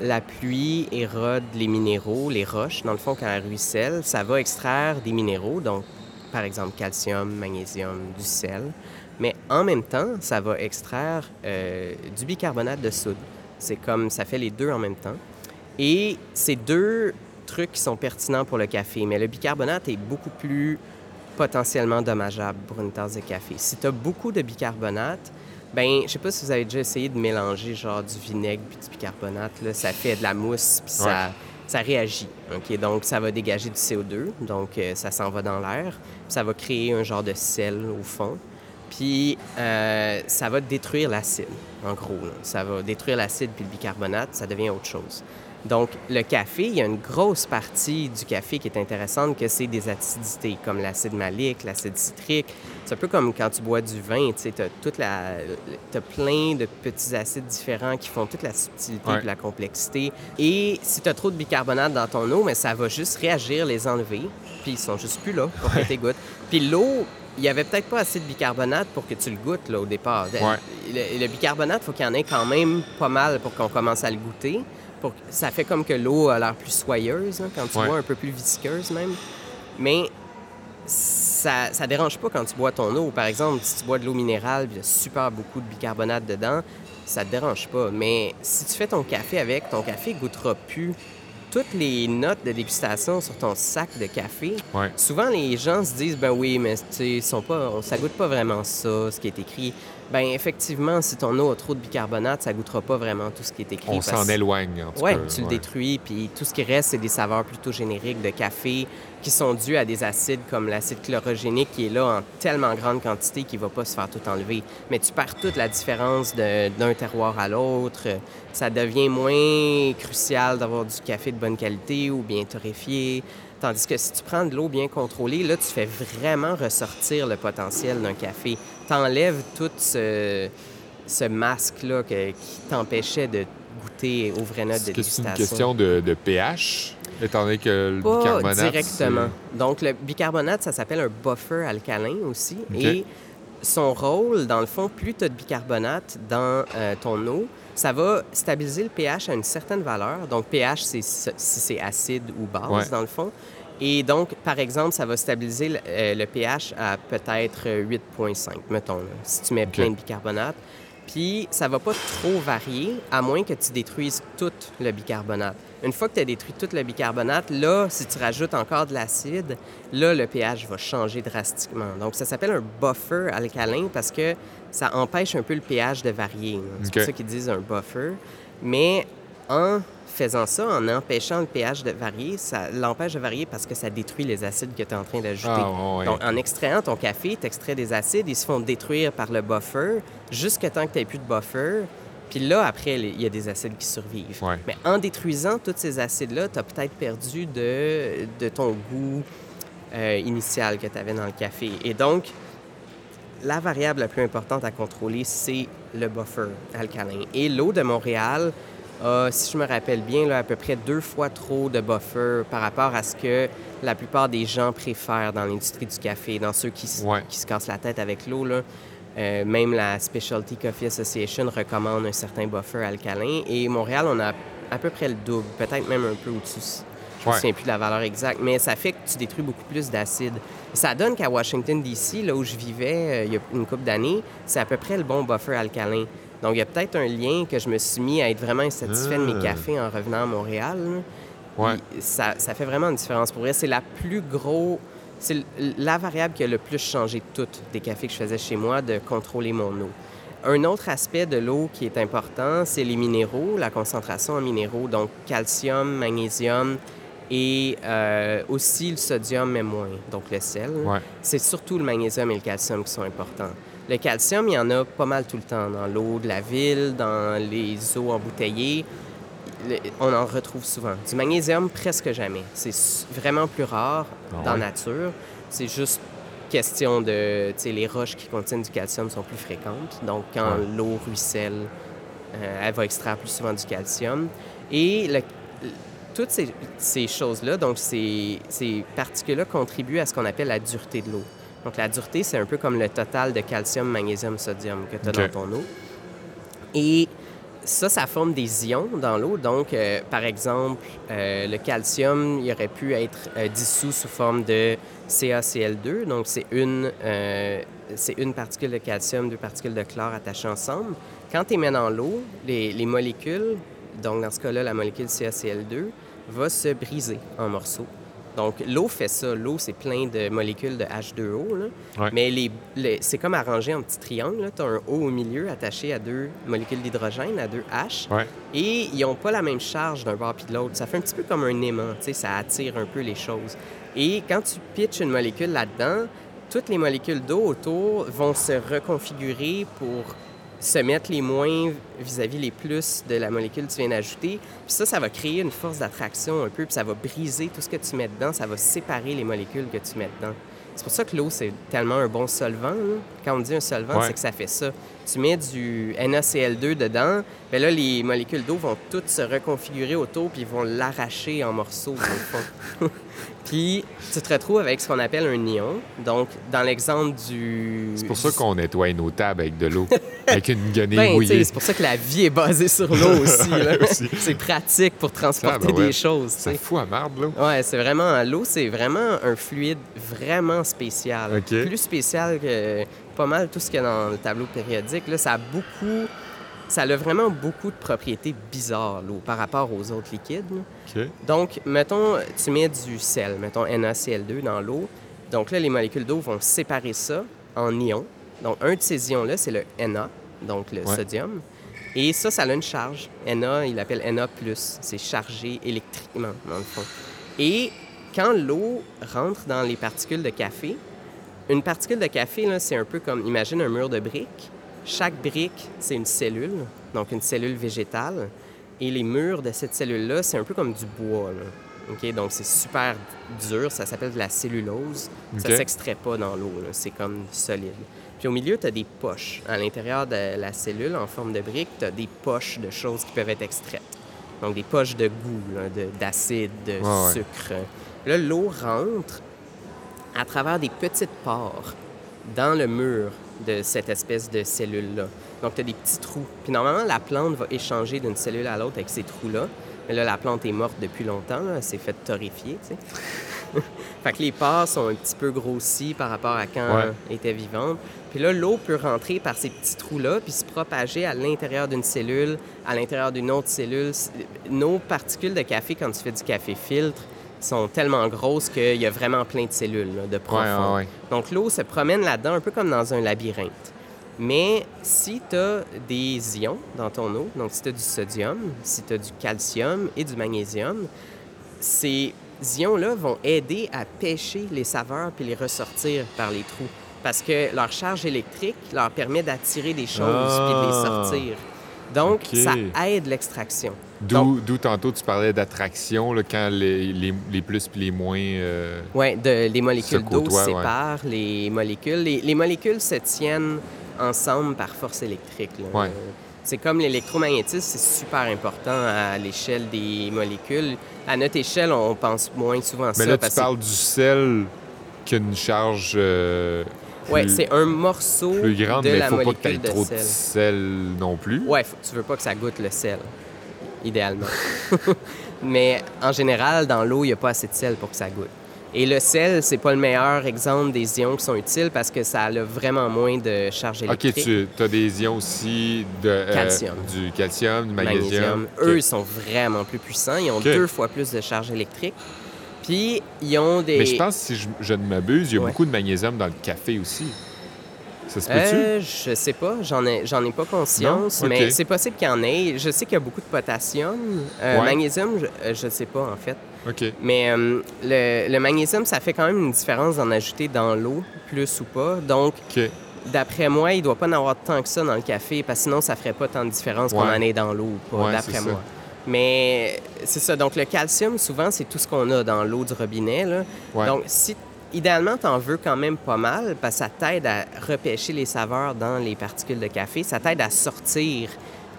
la pluie érode les minéraux, les roches, dans le fond, quand elle ruisselle, ça va extraire des minéraux, donc par exemple calcium, magnésium, du sel. Mais en même temps, ça va extraire euh, du bicarbonate de soude. C'est comme ça fait les deux en même temps. Et ces deux trucs qui sont pertinents pour le café, mais le bicarbonate est beaucoup plus potentiellement dommageable pour une tasse de café. Si tu as beaucoup de bicarbonate, ben, je sais pas si vous avez déjà essayé de mélanger genre du vinaigre puis du bicarbonate, là, ça fait de la mousse puis ça, ça réagit. OK, donc ça va dégager du CO2, donc euh, ça s'en va dans l'air, ça va créer un genre de sel au fond. Puis euh, ça va détruire l'acide, en gros. là. Ça va détruire l'acide puis le bicarbonate, ça devient autre chose. Donc, le café, il y a une grosse partie du café qui est intéressante, que c'est des acidités, comme l'acide malique, l'acide citrique. C'est un peu comme quand tu bois du vin, tu sais, la... T'as plein de petits acides différents qui font toute la subtilité Ouais. et la complexité. Et si tu as trop de bicarbonate dans ton eau, mais ça va juste réagir, les enlever, puis ils sont juste plus là pour que tu goûtes. Puis l'eau, il y avait peut-être pas assez de bicarbonate pour que tu le goûtes, là, au départ. Ouais. Le, le bicarbonate, faut qu'il y en ait quand même pas mal pour qu'on commence à le goûter. Pour, ça fait comme que l'eau a l'air plus soyeuse, hein, quand tu Ouais. bois un peu plus visqueuse même. Mais ça, ça dérange pas quand tu bois ton eau. Par exemple, si tu bois de l'eau minérale, il y a super beaucoup de bicarbonate dedans, ça te dérange pas. Mais si tu fais ton café avec, ton café goûtera plus toutes les notes de dégustation sur ton sac de café. Ouais. Souvent, les gens se disent, ben oui, mais tu sais, ils sont pas, ça goûte pas vraiment ça, ce qui est écrit. Ben effectivement, si ton eau a trop de bicarbonate, ça goûtera pas vraiment tout ce qui est écrit. On s'en éloigne, en tout Ouais, cas. tu le détruis, puis tout ce qui reste, c'est des saveurs plutôt génériques de café qui sont dues à des acides comme l'acide chlorogénique qui est là en tellement grande quantité qu'il va pas se faire tout enlever. Mais tu perds toute la différence d'un terroir à l'autre. Ça devient moins crucial d'avoir du café de bonne qualité ou bien torréfié. Tandis que si tu prends de l'eau bien contrôlée, là, tu fais vraiment ressortir le potentiel d'un café. T'enlèves tout ce, ce masque-là que- qui t'empêchait de goûter aux vraies notes de que c'est une dégustation? question de, de pH, étant donné que le Pas bicarbonate... directement. Donc, le bicarbonate, ça s'appelle un buffer alcalin aussi. Et son rôle, dans le fond, plus tu as de bicarbonate dans euh, ton eau, ça va stabiliser le pH à une certaine valeur. Donc, pH, c'est si si c'est acide ou base, Ouais. dans le fond. Et donc, par exemple, ça va stabiliser le, euh, le pH à peut-être euh, 8,5, mettons, là, si tu mets plein de bicarbonate. Puis, ça va pas trop varier, à moins que tu détruises tout le bicarbonate. Une fois que tu as détruit tout le bicarbonate, là, si tu rajoutes encore de l'acide, là, le pH va changer drastiquement. Donc, ça s'appelle un buffer alcalin parce que ça empêche un peu le pH de varier. C'est pour ça qu'ils disent un buffer. Mais en faisant ça, en empêchant le pH de varier, ça l'empêche de varier parce que ça détruit les acides que tu es en train d'ajouter. Ah, ouais. Donc, en extrayant ton café, tu extrais des acides, ils se font détruire par le buffer jusqu'à temps que tu n'aies plus de buffer. Puis là, après, il y a des acides qui survivent. Ouais. Mais en détruisant tous ces acides-là, tu as peut-être perdu de, de ton goût euh, initial que tu avais dans le café. Et donc, la variable la plus importante à contrôler, c'est le buffer alcalin. Et l'eau de Montréal a, si je me rappelle bien, là, à peu près deux fois trop de buffer par rapport à ce que la plupart des gens préfèrent dans l'industrie du café, dans ceux qui, Ouais. qui se cassent la tête avec l'eau. là. Euh, même la Specialty Coffee Association recommande un certain buffer alcalin. Et Montréal, on a à peu près le double, peut-être même un peu au-dessus. Je me Ouais. souviens plus de la valeur exacte, mais ça fait que tu détruis beaucoup plus d'acide. Ça donne qu'à Washington, D.C., là où je vivais euh, il y a une couple d'années, c'est à peu près le bon buffer alcalin. Donc, il y a peut-être un lien que je me suis mis à être vraiment insatisfait de mes Ah. cafés en revenant à Montréal. Ouais. Ça, ça fait vraiment une différence. Pour vrai, c'est la plus gros... C'est la variable qui a le plus changé de toutes des cafés que je faisais chez moi, de contrôler mon eau. Un autre aspect de l'eau qui est important, c'est les minéraux, la concentration en minéraux, donc calcium, magnésium et euh, aussi le sodium, mais moins, donc le sel. Ouais. C'est surtout le magnésium et le calcium qui sont importants. Le calcium, il y en a pas mal tout le temps dans l'eau de la ville, dans les eaux embouteillées. Le- on en retrouve souvent. Du magnésium, presque jamais. C'est vraiment plus rare Ah dans la nature. C'est juste question de... Tu sais, les roches qui contiennent du calcium sont plus fréquentes. Donc, quand Ouais. l'eau ruisselle, euh, elle va extraire plus souvent du calcium. Et le- toutes ces, ces choses-là, donc ces, ces particules-là contribuent à ce qu'on appelle la dureté de l'eau. Donc la dureté, c'est un peu comme le total de calcium, magnésium, sodium que tu as dans ton eau. Et ça, ça forme des ions dans l'eau. Donc, euh, par exemple, euh, le calcium, il aurait pu être euh, dissous sous forme de CaCl2. Donc, c'est une, c'est une particule de calcium, deux particules de chlore attachées ensemble. Quand tu les mets dans l'eau, les, les molécules, donc dans ce cas-là, la molécule CaCl2, va se briser en morceaux. Donc, l'eau fait ça. L'eau, c'est plein de molécules de H2O. là. Ouais. Mais les, les- c'est comme arrangé en petits triangles. Tu as un O au milieu attaché à deux molécules d'hydrogène, à deux H. Ouais. Et ils n'ont pas la même charge d'un bord puis de l'autre. Ça fait un petit peu comme un aimant. Ça attire un peu les choses. Et quand tu pitches une molécule là-dedans, toutes les molécules d'eau autour vont se reconfigurer pour se mettre les moins vis-à-vis les plus de la molécule que tu viens d'ajouter. Puis ça, ça va créer une force d'attraction un peu, puis ça va briser tout ce que tu mets dedans, ça va séparer les molécules que tu mets dedans. C'est pour ça que l'eau, c'est tellement un bon solvant. là. Quand on dit un solvant, Ouais. c'est que ça fait ça. Tu mets du NaCl2 dedans, bien là, les molécules d'eau vont toutes se reconfigurer autour, puis ils vont l'arracher en morceaux, dans le fond. puis tu te retrouves avec ce qu'on appelle un ion. Donc, dans l'exemple du... C'est pour ça qu'on nettoie nos tables avec de l'eau, avec une guenille Ben, mouillée. c'est pour ça que la vie est basée sur l'eau aussi. c'est pratique pour transporter Ah, ben ouais. des choses. sais. fout à marde, l'eau. Ouais, c'est vraiment l'eau, c'est vraiment un fluide vraiment spécial. Plus spécial que pas mal tout ce qu'il y a dans le tableau périodique. Là, ça a beaucoup, ça a vraiment beaucoup de propriétés bizarres l'eau par rapport aux autres liquides. Donc, mettons, tu mets du sel, mettons NaCl2 dans l'eau. Donc là, les molécules d'eau vont séparer ça en ions. Donc, un de ces ions-là, c'est le Na, donc le Ouais. sodium. Et ça, ça a une charge. Na, il l'appelle Na+. C'est chargé électriquement, dans le fond. Et quand l'eau rentre dans les particules de café, une particule de café, c'est un peu comme, imagine un mur de briques. Chaque brique, c'est une cellule, donc une cellule végétale. Et les murs de cette cellule-là, c'est un peu comme du bois. là. Donc, c'est super dur. Ça s'appelle de la cellulose. Ça OK. s'extrait pas dans l'eau. C'est comme solide. Puis au milieu, tu as des poches. À l'intérieur de la cellule, en forme de brique, tu as des poches de choses qui peuvent être extraites. Donc, des poches de goût, de- d'acide, de, ouais. sucre. Là, l'eau rentre à travers des petites pores dans le mur de cette espèce de cellule-là. Donc, tu as des petits trous. Puis normalement, la plante va échanger d'une cellule à l'autre avec ces trous-là. Mais là, la plante est morte depuis longtemps. là. Elle s'est faite torréfier, tu sais. fait que les pores sont un petit peu grossis par rapport à quand Ouais. elle était vivante. Puis là, l'eau peut rentrer par ces petits trous-là puis se propager à l'intérieur d'une cellule, à l'intérieur d'une autre cellule. Nos particules de café, quand tu fais du café filtre, sont tellement grosses qu'il y a vraiment plein de cellules là, de profond. ouais, ouais. Donc l'eau se promène là-dedans un peu comme dans un labyrinthe. Mais si tu as des ions dans ton eau, donc si tu as du sodium, si tu as du calcium et du magnésium, ces ions-là vont aider à pêcher les saveurs puis les ressortir par les trous. Parce que leur charge électrique leur permet d'attirer des choses puis de les Ah. sortir. Donc, ça aide l'extraction. D'où d'où tantôt tu parlais d'attraction, là, quand les, les, les plus puis les moins. euh, Oui, les molécules Se d'eau ouais. séparent les molécules. Les, les molécules se tiennent ensemble par force électrique. là. Ouais. C'est comme l'électromagnétisme, c'est super important à l'échelle des molécules. À notre échelle, on pense moins souvent à ça. Mais là, tu que- parles du sel qui a une charge euh, plus, c'est un morceau plus grande, de mais il la faut pas que molécule tu aies de trop sel. de sel non plus. Faut- tu veux pas que ça goûte le sel, idéalement. Mais en général, dans l'eau, il n'y a pas assez de sel pour que ça goûte. Et le sel, c'est pas le meilleur exemple des ions qui sont utiles parce que ça a vraiment moins de charge OK, électrique. tu as des ions aussi de, euh, Calcium. du calcium, du magnésium. OK. Eux, ils sont vraiment plus puissants. Ils ont OK. deux fois plus de charge électrique. Puis, ils ont des... Mais je pense, si je, je ne m'abuse, il y a Ouais. beaucoup de magnésium dans le café aussi. Ça se peut-tu? Euh, je sais pas, j'en ai, j'en ai pas conscience, mais c'est possible qu'il y en ait. Je sais qu'il y a beaucoup de potassium. Euh, Ouais. Magnésium, je, euh, je sais pas en fait. Mais euh, le, le magnésium, ça fait quand même une différence d'en ajouter dans l'eau, plus ou pas. Donc, d'après moi, il doit pas en avoir tant que ça dans le café, parce que sinon, ça ferait pas tant de différence qu'on en ait dans l'eau ou pas, Ouais, d'après ça. moi. Mais c'est ça. Donc, le calcium, souvent, c'est tout ce qu'on a dans l'eau du robinet. Là. Donc, si idéalement, tu en veux quand même pas mal, parce que ça t'aide à repêcher les saveurs dans les particules de café. Ça t'aide à sortir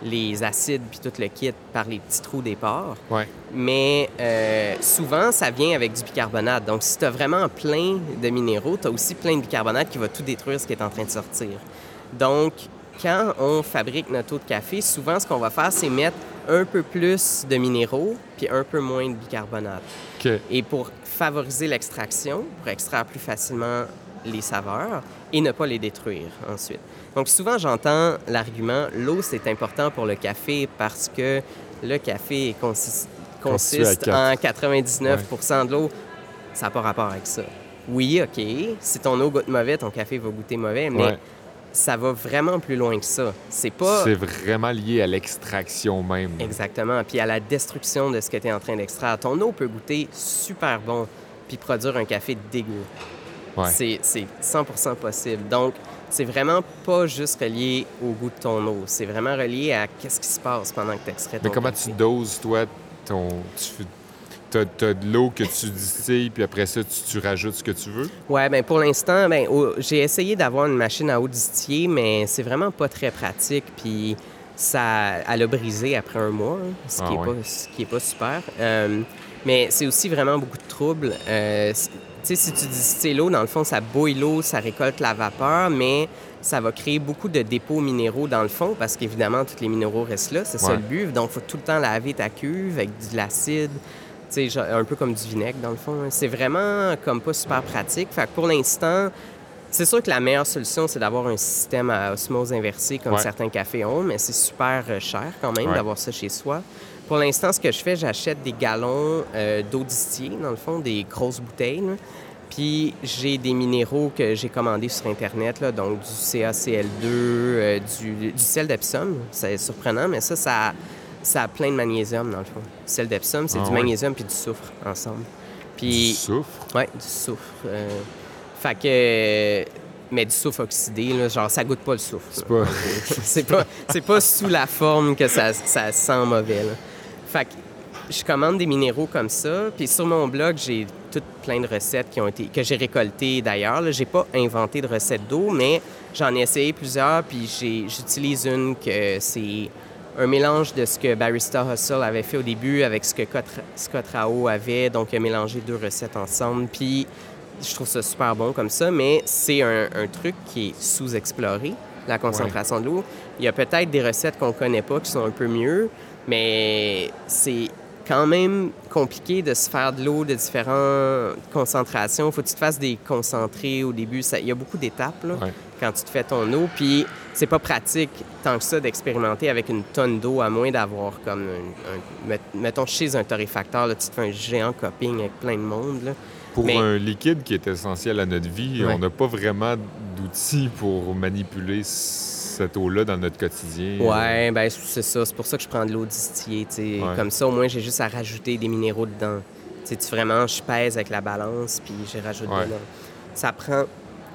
les acides puis tout le kit par les petits trous des pores. Ouais. Mais euh, souvent, ça vient avec du bicarbonate. Donc, si tu as vraiment plein de minéraux, tu as aussi plein de bicarbonate qui va tout détruire ce qui est en train de sortir. Donc, quand on fabrique notre eau de café, souvent, ce qu'on va faire, c'est mettre un peu plus de minéraux puis un peu moins de bicarbonate. OK. Et pour favoriser l'extraction, pour extraire plus facilement les saveurs et ne pas les détruire ensuite. Donc souvent, j'entends l'argument l'eau, c'est important pour le café parce que le café consiste en 99% de l'eau. Ça n'a pas rapport avec ça. Oui, OK. Si ton eau goûte mauvais, ton café va goûter mauvais, mais Ouais. Ça va vraiment plus loin que ça. C'est pas C'est vraiment lié à l'extraction même. Exactement. Puis à la destruction de ce que tu es en train d'extraire. Ton eau peut goûter super bon puis produire un café dégueu. C'est 100% possible. Donc, c'est vraiment pas juste relié au goût de ton eau. C'est vraiment relié à qu'est-ce qui se passe pendant que tu extrais ton Mais comment tu doses, toi, ton... Tu as, de l'eau que tu distilles, puis après ça, tu, rajoutes ce que tu veux? Oui, bien pour l'instant, ben, j'ai essayé d'avoir une machine à eau distillée, mais c'est vraiment pas très pratique. Puis ça, elle a brisé après un mois, hein, ce, qui n'est ah pas, pas super. Euh, mais c'est aussi vraiment beaucoup de troubles. Euh, tu sais, si tu distilles l'eau, dans le fond, ça bouille l'eau, ça récolte la vapeur, mais ça va créer beaucoup de dépôts minéraux dans le fond parce qu'évidemment, tous les minéraux restent là. C'est ça le but. Donc, il faut tout le temps laver ta cuve avec de l'acide, un peu comme du vinaigre dans le fond. Hein. C'est vraiment comme pas super pratique. Fait que pour l'instant, c'est sûr que la meilleure solution, c'est d'avoir un système à osmose inversée comme certains cafés ont, mais c'est super euh, cher quand même d'avoir ça chez soi. Pour l'instant, ce que je fais, j'achète des galons euh, d'eau distillée, dans le fond, des grosses bouteilles. Puis j'ai des minéraux que j'ai commandés sur Internet, là, donc du CaCl2, euh, du, sel d'Epsom. C'est surprenant, mais ça, ça, a plein de magnésium, dans le fond. Le sel d'Epsom, c'est ah du magnésium puis du soufre ensemble. Puis, du soufre? Oui, du soufre. Euh, fait que mais du soufre oxydé, là, genre ça goûte pas le soufre. C'est pas... c'est pas... c'est pas sous la forme que ça, ça sent mauvais. Là. Fait que je commande des minéraux comme ça. Puis sur mon blog, j'ai toutes plein de recettes qui ont été que j'ai récoltées d'ailleurs. J'ai pas inventé de recettes d'eau, mais j'en ai essayé plusieurs. Puis j'utilise une que c'est un mélange de ce que Barista Hustle avait fait au début avec ce que Scott Rao avait. Donc, il a mélangé deux recettes ensemble. Puis je trouve ça super bon comme ça, mais c'est un, truc qui est sous-exploré, la concentration de l'eau. Il y a peut-être des recettes qu'on connaît pas qui sont un peu mieux, mais c'est quand même compliqué de se faire de l'eau de différentes concentrations. Faut que tu te fasses des concentrés au début. Il y a beaucoup d'étapes quand tu te fais ton eau. Puis c'est pas pratique tant que ça d'expérimenter avec une tonne d'eau, à moins d'avoir comme un, Mettons, chez un torréfacteur, là, tu te fais un géant coping avec plein de monde. Pour un liquide qui est essentiel à notre vie, on n'a pas vraiment d'outils pour manipuler cette eau-là dans notre quotidien. Ouais, ben c'est ça. C'est pour ça que je prends de l'eau distillée. Comme ça, au moins, j'ai juste à rajouter des minéraux dedans. tu vraiment, je pèse avec la balance, puis j'ai rajouté dedans. Ça prend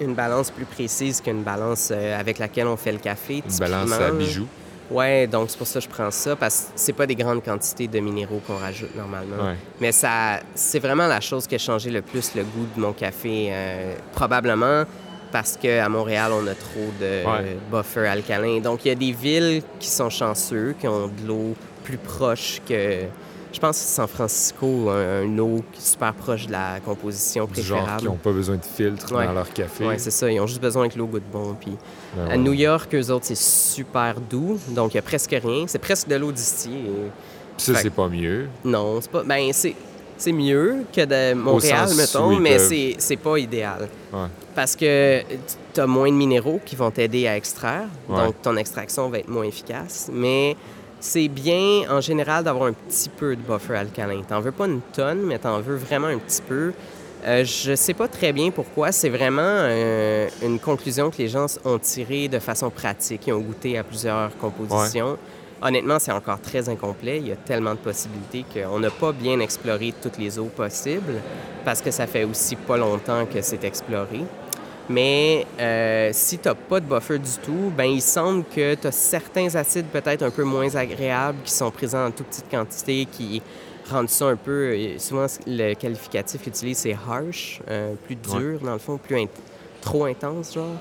une balance plus précise qu'une balance euh, avec laquelle on fait le café. Une balance à bijoux. Ouais, donc c'est pour ça que je prends ça, parce que c'est pas des grandes quantités de minéraux qu'on rajoute normalement. Mais ça, c'est vraiment la chose qui a changé le plus le goût de mon café. Euh, probablement parce qu'à Montréal, on a trop de buffers alcalins. Donc, il y a des villes qui sont chanceux, qui ont de l'eau plus proche que. Je pense que San Francisco a une eau super proche de la composition préférable. Genre qui n'ont pas besoin de filtre dans leur café. Oui, c'est ça. Ils ont juste besoin que l'eau goûte bon. Puis ben à New York, eux autres, c'est super doux. Donc, il n'y a presque rien. C'est presque de l'eau distillée. Puis ça, c'est pas mieux. Non, c'est pas. Ben, c'est c'est mieux que de Montréal, mettons, mais c'est pas idéal. Parce que tu as moins de minéraux qui vont t'aider à extraire, donc ton extraction va être moins efficace. Mais c'est bien, en général, d'avoir un petit peu de buffer alcalin. T'en veux pas une tonne, mais t'en veux vraiment un petit peu. Euh, je sais pas très bien pourquoi. C'est vraiment euh, une conclusion que les gens ont tirée de façon pratique. Ils ont goûté à plusieurs compositions. Honnêtement, c'est encore très incomplet. Il y a tellement de possibilités qu'on n'a pas bien exploré toutes les eaux possibles parce que ça fait aussi pas longtemps que c'est exploré. Mais euh, si tu n'as pas de buffer du tout, ben il semble que tu as certains acides peut-être un peu moins agréables qui sont présents en toute petite quantité qui rendent ça un peu. Euh, souvent, le qualificatif utilisé, c'est harsh, euh, plus dur dans le fond, plus trop intense, genre.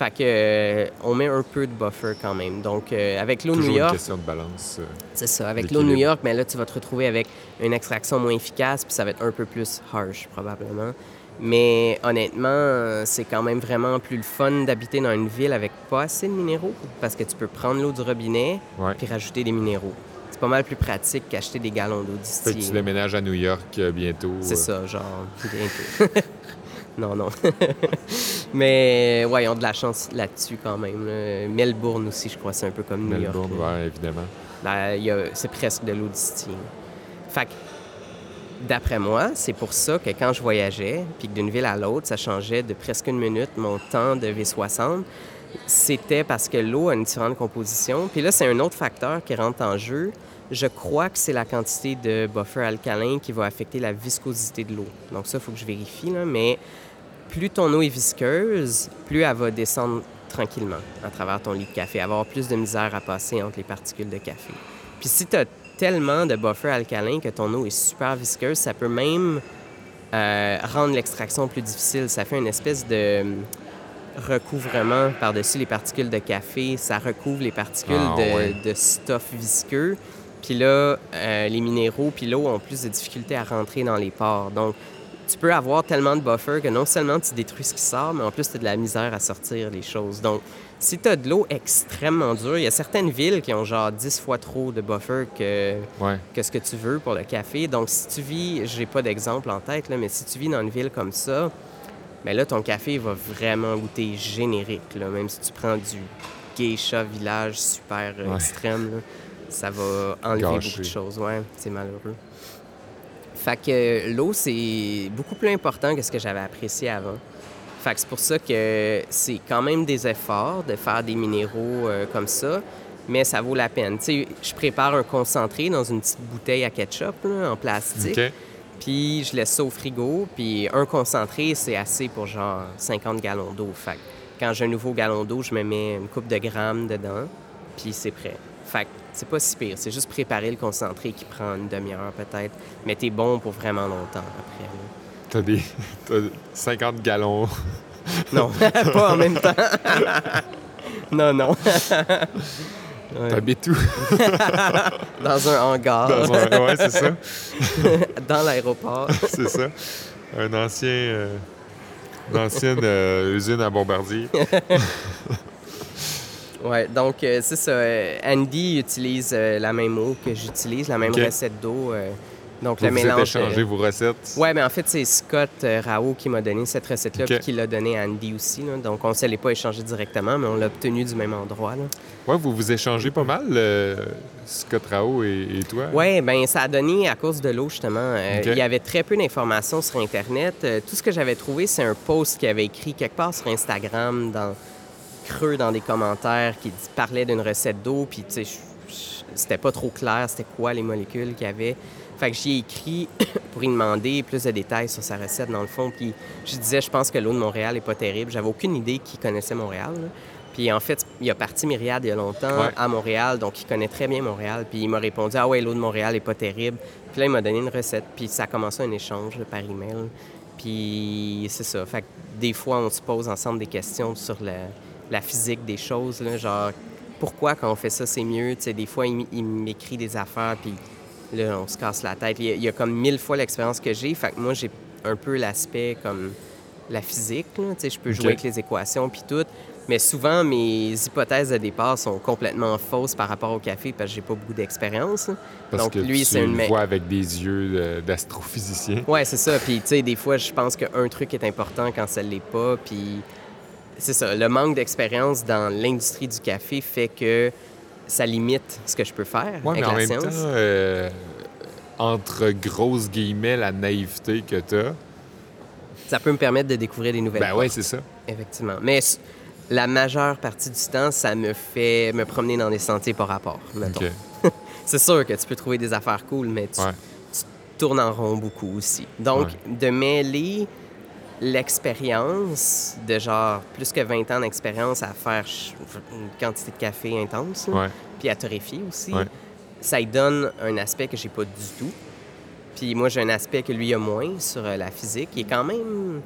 Fait que euh, on met un peu de buffer quand même. Donc euh, avec l'eau New York, une question de balance. Euh, c'est ça. Avec l'eau New York, mais là tu vas te retrouver avec une extraction moins efficace, puis ça va être un peu plus harsh probablement. Mais honnêtement, c'est quand même vraiment plus le fun d'habiter dans une ville avec pas assez de minéraux, parce que tu peux prendre l'eau du robinet puis rajouter des minéraux. C'est pas mal plus pratique qu'acheter des gallons d'eau distillée. tu déménages à New York bientôt. C'est ça, genre bientôt. non, non. Mais ouais, ils ont de la chance là-dessus quand même. Melbourne aussi, je crois, c'est un peu comme New York. Melbourne, oui, évidemment. c'est presque de l'eau distillée. Fait que, d'après moi, c'est pour ça que quand je voyageais, puis que d'une ville à l'autre, ça changeait de presque une minute mon temps de V60, c'était parce que l'eau a une différente composition. Puis là, c'est un autre facteur qui rentre en jeu. Je crois que c'est la quantité de buffer alcalin qui va affecter la viscosité de l'eau. Donc ça, il faut que je vérifie, là, mais plus ton eau est visqueuse, plus elle va descendre tranquillement à travers ton lit de café, avoir plus de misère à passer entre les particules de café. Puis si tu as tellement de buffer alcalin que ton eau est super visqueuse, ça peut même euh, rendre l'extraction plus difficile. Ça fait une espèce de hum, recouvrement par-dessus les particules de café. Ça recouvre les particules Ah, de, ouais. de stuff visqueux. Puis là, euh, les minéraux puis l'eau ont plus de difficultés à rentrer dans les pores. Donc, tu peux avoir tellement de buffer que non seulement tu détruis ce qui sort, mais en plus, tu as de la misère à sortir les choses. Donc, si tu as de l'eau extrêmement dure, il y a certaines villes qui ont genre 10 fois trop de buffer que, Ouais. que ce que tu veux pour le café. Donc, si tu vis, j'ai pas d'exemple en tête, là, mais si tu vis dans une ville comme ça, mais là, ton café va vraiment goûter générique. Là. Même si tu prends du geisha village super euh, Ouais. extrême, là, ça va enlever Gâcher. beaucoup de choses. Ouais, c'est malheureux. Fait que euh, l'eau, c'est beaucoup plus important que ce que j'avais apprécié avant. Fait que c'est pour ça que c'est quand même des efforts de faire des minéraux euh, comme ça, mais ça vaut la peine. Tu sais, je prépare un concentré dans une petite bouteille à ketchup là, en plastique. Puis je laisse ça au frigo. Puis un concentré, c'est assez pour genre 50 gallons d'eau. Fait que quand j'ai un nouveau gallon d'eau, je me mets une coupe de grammes dedans. Puis c'est prêt. Fait que c'est pas si pire. C'est juste préparer le concentré qui prend une demi-heure peut-être. Mais t'es bon pour vraiment longtemps après. T'as des t'as 50 gallons. Non, pas en même temps. non, non. Ouais. T'habites où? Dans un hangar, Dans un- Ouais, c'est ça. dans l'aéroport. C'est ça. Un ancien... euh, Une ancienne euh, usine à Bombardier. Ouais, donc euh, c'est ça. euh, Andy utilise euh, la même eau que j'utilise, la même recette d'eau. donc Vous le vous mélange. échangé euh, vos recettes. Ouais, mais en fait, c'est Scott Rao qui m'a donné cette recette-là, Ok. puis qui l'a donnée à Andy aussi. là. Donc, on ne l'est pas échangé directement, mais on l'a obtenu du même endroit. Là. Ouais, vous vous échangez pas mal, euh, Scott Rao et, et toi? Ouais, ben ça a donné à cause de l'eau, justement. Euh. Il y avait très peu d'informations sur Internet. Euh, tout ce que j'avais trouvé, c'est un post qu'il avait écrit quelque part sur Instagram, dans creux dans des commentaires, qui parlait d'une recette d'eau, puis tu sais, c'était pas trop clair, c'était quoi les molécules qu'il y avait. Fait que j'y ai écrit pour lui demander plus de détails sur sa recette, dans le fond. Puis je disais, je pense que l'eau de Montréal est pas terrible. J'avais aucune idée qu'il connaissait Montréal. là. Puis en fait, il a parti Myriade il y a longtemps Ouais. à Montréal, donc il connaît très bien Montréal. Puis il m'a répondu Ah ouais, l'eau de Montréal est pas terrible. Puis là, il m'a donné une recette, puis ça a commencé un échange là, par email. Puis c'est ça. Fait que des fois, on se pose ensemble des questions sur la, la physique des choses, là, genre pourquoi quand on fait ça, c'est mieux? Tu sais, des fois, il, m'écrit des affaires, puis là, on se casse la tête. Il y a, comme mille fois l'expérience que j'ai. Fait que moi, j'ai un peu l'aspect comme la physique. là. Tu sais, je peux jouer avec les équations, puis tout. Mais souvent, mes hypothèses de départ sont complètement fausses par rapport au café parce que j'ai pas beaucoup d'expérience. Donc, que lui, tu c'est une me- vois avec des yeux d'astrophysicien. Ouais, c'est ça. Puis, tu sais, des fois, je pense qu'un truc est important quand ça l'est pas. Puis, c'est ça. Le manque d'expérience dans l'industrie du café fait que ça limite ce que je peux faire Ouais, avec mais en la même science. temps, euh, entre grosses guillemets, la naïveté que t'as. Ça peut me permettre de découvrir des nouvelles Ben ouais, c'est ça. Effectivement. Mais la majeure partie du temps, ça me fait me promener dans des sentiers par rapport. mettons. OK. C'est sûr que tu peux trouver des affaires cool, mais tu, Ouais. tu tournes en rond beaucoup aussi. Donc, de mêler l'expérience de genre plus que 20 ans d'expérience à faire une quantité de café intense, là, Ouais. puis à torréfier aussi, Ouais. ça lui donne un aspect que j'ai pas du tout. Puis moi, j'ai un aspect que lui a moins sur euh, la physique. Il est quand même...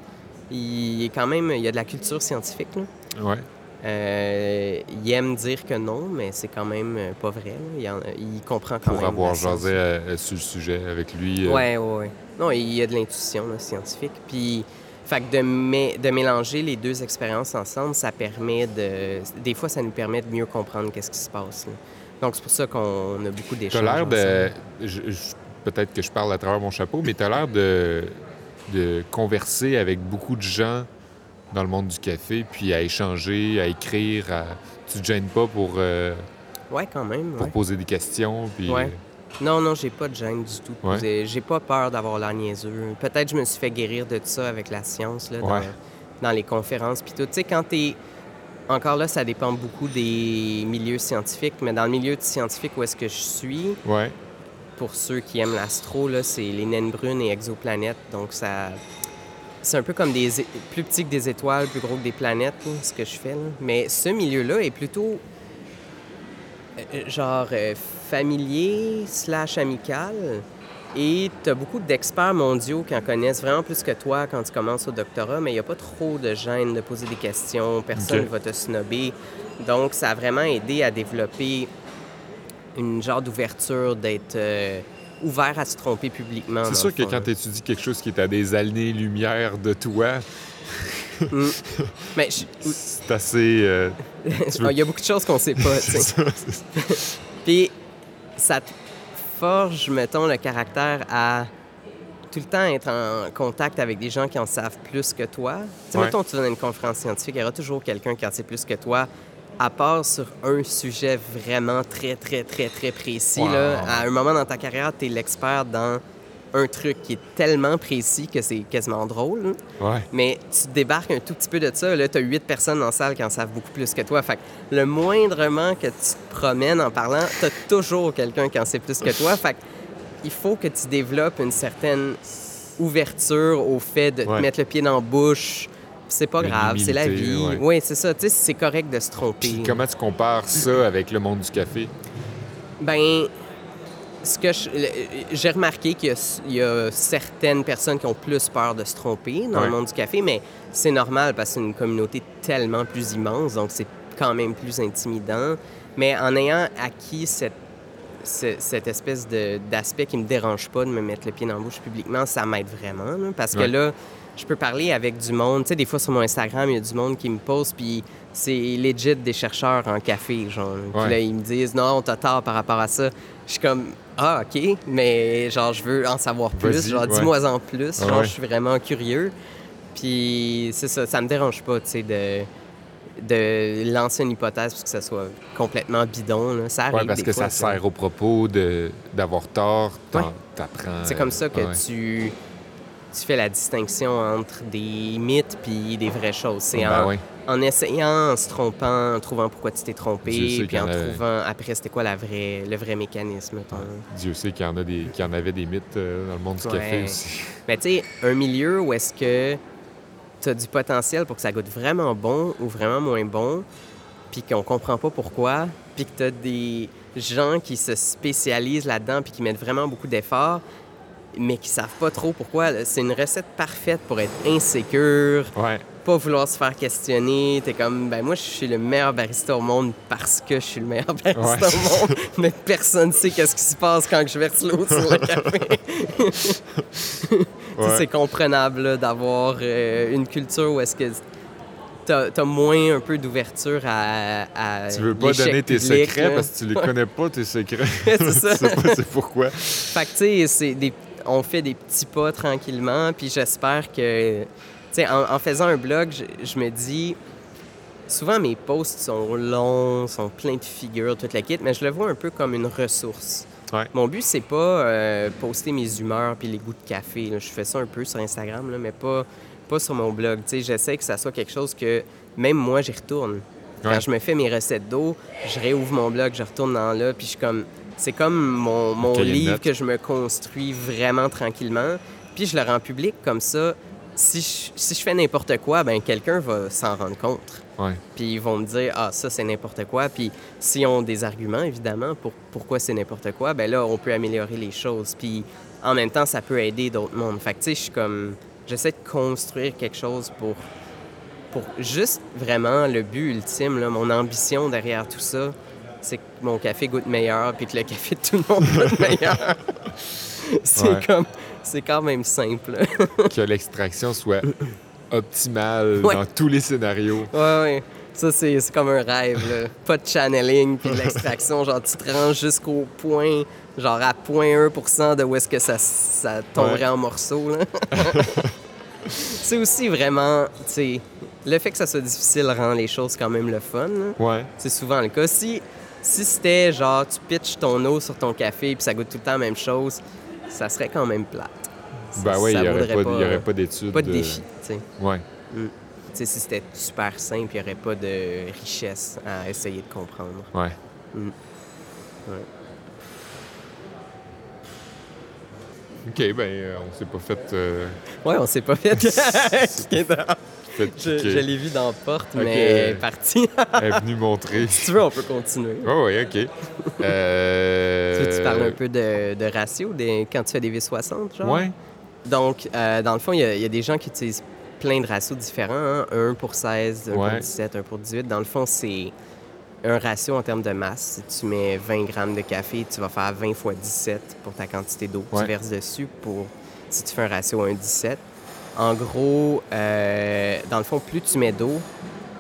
Il est quand même... Il y a de la culture scientifique, là. Ouais. Euh, il aime dire que non, mais c'est quand même euh, pas vrai. Il, en- il comprend quand Pour même. avoir la science. jasé sur le sujet avec lui. euh, Ouais, ouais, ouais. Non, il y a de l'intuition scientifique. Puis, fait que de, mé- de mélanger les deux expériences ensemble, ça permet de. Des fois, ça nous permet de mieux comprendre qu'est-ce qui se passe. là. Donc, c'est pour ça qu'on a beaucoup T'as d'échanges. l'air de. Peut-être que je parle à travers mon chapeau, mais t'as l'air de, de converser avec beaucoup de gens dans le monde du café, puis à échanger, à écrire. à- Tu te gênes pas pour, euh, Ouais, quand même. pour ouais. poser des questions. Puis, Ouais. Non, non, j'ai pas de gêne du tout. Ouais. J'ai- pas peur d'avoir l'air niaiseux. Peut-être que je me suis fait guérir de ça avec la science, là, dans, Ouais. dans les conférences. Puis tout, tu sais, quand t'es... Encore là, ça dépend beaucoup des milieux scientifiques, mais dans le milieu scientifique où est-ce que je suis, Ouais. pour ceux qui aiment l'astro, là, c'est les naines brunes et exoplanètes. Donc, ça... c'est un peu comme des plus petit que des étoiles, plus gros que des planètes, là, ce que je fais. là. Mais ce milieu-là est plutôt euh, euh, genre euh, familier slash amical. Et tu as beaucoup d'experts mondiaux qui en connaissent vraiment plus que toi quand tu commences au doctorat, mais il n'y a pas trop de gêne de poser des questions, personne ne va te snobber. Donc, ça a vraiment aidé à développer une genre d'ouverture, d'être euh, ouvert à se tromper publiquement. C'est sûr que quand tu étudies quelque chose qui est à des années-lumière de toi, Mm. Mais je- c'est assez. euh, tu veux- il y a beaucoup de choses qu'on sait pas, Puis ça te forge, mettons, le caractère à tout le temps être en contact avec des gens qui en savent plus que toi? Tu sais, Ouais. mettons, tu donnes une conférence scientifique, il y aura toujours quelqu'un qui en sait plus que toi, à part sur un sujet vraiment très, très, très, très précis. Wow. Là. À un moment dans ta carrière, tu es l'expert dans un truc qui est tellement précis que c'est quasiment drôle. Ouais. Mais tu débarques un tout petit peu de ça, là, tu as huit personnes en salle qui en savent beaucoup plus que toi. Fait que le moindrement que tu te promènes en parlant, tu as toujours quelqu'un qui en sait plus que toi. Fait que il faut que tu développes une certaine ouverture au fait de Ouais. te mettre le pied dans la bouche. C'est pas grave, c'est la vie. ouais. Oui, c'est ça. Tu sais, c'est correct de se tromper. Puis comment tu compares ça avec le monde du café? Ben, ce que j'ai remarqué qu'il y a, il y a certaines personnes qui ont plus peur de se tromper dans Ouais. le monde du café, mais c'est normal parce que c'est une communauté tellement plus immense, donc c'est quand même plus intimidant. Mais en ayant acquis cette, ce- cette espèce d'aspect qui me dérange pas de me mettre le pied dans la bouche publiquement, ça m'aide vraiment. là, parce que là, je peux parler avec du monde. Tu sais, des fois sur mon Instagram, il y a du monde qui me pose, puis c'est legit des chercheurs en café, genre. Puis Ouais. là, ils me disent, non, t'as tort par rapport à ça. Je suis comme, ah, OK, mais genre, je veux en savoir plus. Genre, ouais. dis-moi en plus. Ah Genre, ouais. je suis vraiment curieux. Puis c'est ça, ça me dérange pas, tu sais, de, de lancer une hypothèse parce que ça soit complètement bidon. Là. Ça arrive Ouais, parce des que fois, ça sert au propos de- d'avoir tort. T'apprends. C'est comme ça que tu, tu fais la distinction entre des mythes puis des vraies choses. C'est Ben en, ouais. En essayant, en se trompant, en trouvant pourquoi tu t'es trompé, puis en trouvant après c'était quoi la vraie, le vrai mécanisme. mettons. Dieu sait qu'il y en, a des, qu'il y en avait des mythes euh, dans le monde du Ouais. café aussi. Mais tu sais, un milieu où est-ce que tu as du potentiel pour que ça goûte vraiment bon ou vraiment moins bon, puis qu'on comprend pas pourquoi, puis que tu as des gens qui se spécialisent là-dedans puis qui mettent vraiment beaucoup d'efforts, mais qui savent pas trop pourquoi. C'est une recette parfaite pour être insécure, Ouais. Pas vouloir se faire questionner. T'es comme, ben moi, je suis le meilleur barista au monde parce que je suis le meilleur barista Ouais. au monde, mais personne sait qu'est-ce qui se passe quand je verse l'eau sur le café. Ouais. C'est comprenable d'avoir euh, une culture où est-ce que t'as as moins un peu d'ouverture à, à Tu veux pas donner tes public, secrets là. parce que tu les connais pas, tes secrets. C'est ça. tu sais pas c'est pourquoi. Fait que, tu sais, c'est des- on fait des petits pas tranquillement, puis j'espère que, sais, en, en faisant un blog, je, je me dis, souvent mes posts sont longs, sont pleins de figures, toute la kit, mais je le vois un peu comme une ressource. Ouais. Mon but, c'est pas euh, poster mes humeurs puis les goûts de café. là. Je fais ça un peu sur Instagram, là, mais pas, pas sur mon blog. J'essaie que ça soit quelque chose que même moi, j'y retourne. Quand je me fais mes recettes d'eau, je réouvre mon blog, je retourne dans là, puis je suis comme... C'est comme mon, mon livre que je me construis vraiment tranquillement. Puis je le rends public comme ça. Si je, si je fais n'importe quoi, ben quelqu'un va s'en rendre compte. Ouais. Puis ils vont me dire, ah, ça, c'est n'importe quoi. Puis s'ils ont des arguments, évidemment, pour pourquoi c'est n'importe quoi, ben là, on peut améliorer les choses. Puis en même temps, ça peut aider d'autres mondes. Fait que, tu sais, je suis comme. J'essaie de construire quelque chose pour. Pour juste vraiment le but ultime, là, mon ambition derrière tout ça, c'est que mon café goûte meilleur, puis que le café de tout le monde goûte meilleur. c'est Ouais. comme. C'est quand même simple. que l'extraction soit optimale Ouais. dans tous les scénarios. Ouais, ouais. Ça, c'est comme un rêve, là. Pas de channeling puis l'extraction. genre, tu te rends jusqu'au point, genre à 0.1 de où est-ce que ça, ça tomberait Ouais. en morceaux, là. c'est aussi vraiment, tu sais, le fait que ça soit difficile rend les choses quand même le fun, là. Ouais. C'est souvent le cas. Si, si c'était genre, tu pitches ton eau sur ton café puis ça goûte tout le temps la même chose, ça serait quand même plate. Ben ouais, il n'y aurait, pas- aurait d'études. Pas de défi, tu sais. Ouais. Tu sais, si c'était super simple, il n'y aurait pas de richesse à essayer de comprendre. Ouais. OK, ben, euh, on s'est pas fait. euh, Ouais, on s'est pas fait. fait je l'ai vu dans la porte, mais elle est partie. Elle est venue montrer. si tu veux, on peut continuer. Oh, oui, OK. Euh... Tu veux-tu parler un peu de, de ratio des- quand tu fais des V60, genre? Ouais. Donc, euh, dans le fond, il y, a- il y a des gens qui utilisent plein de ratios différents. hein. Un pour 16, un Ouais. pour 17, un pour 18. Dans le fond, c'est un ratio en termes de masse. Si tu mets 20 grammes de café, tu vas faire 20 fois 17 pour ta quantité d'eau que Ouais. tu verses dessus pour si tu fais un ratio 1-17. En gros, euh, dans le fond, plus tu mets d'eau,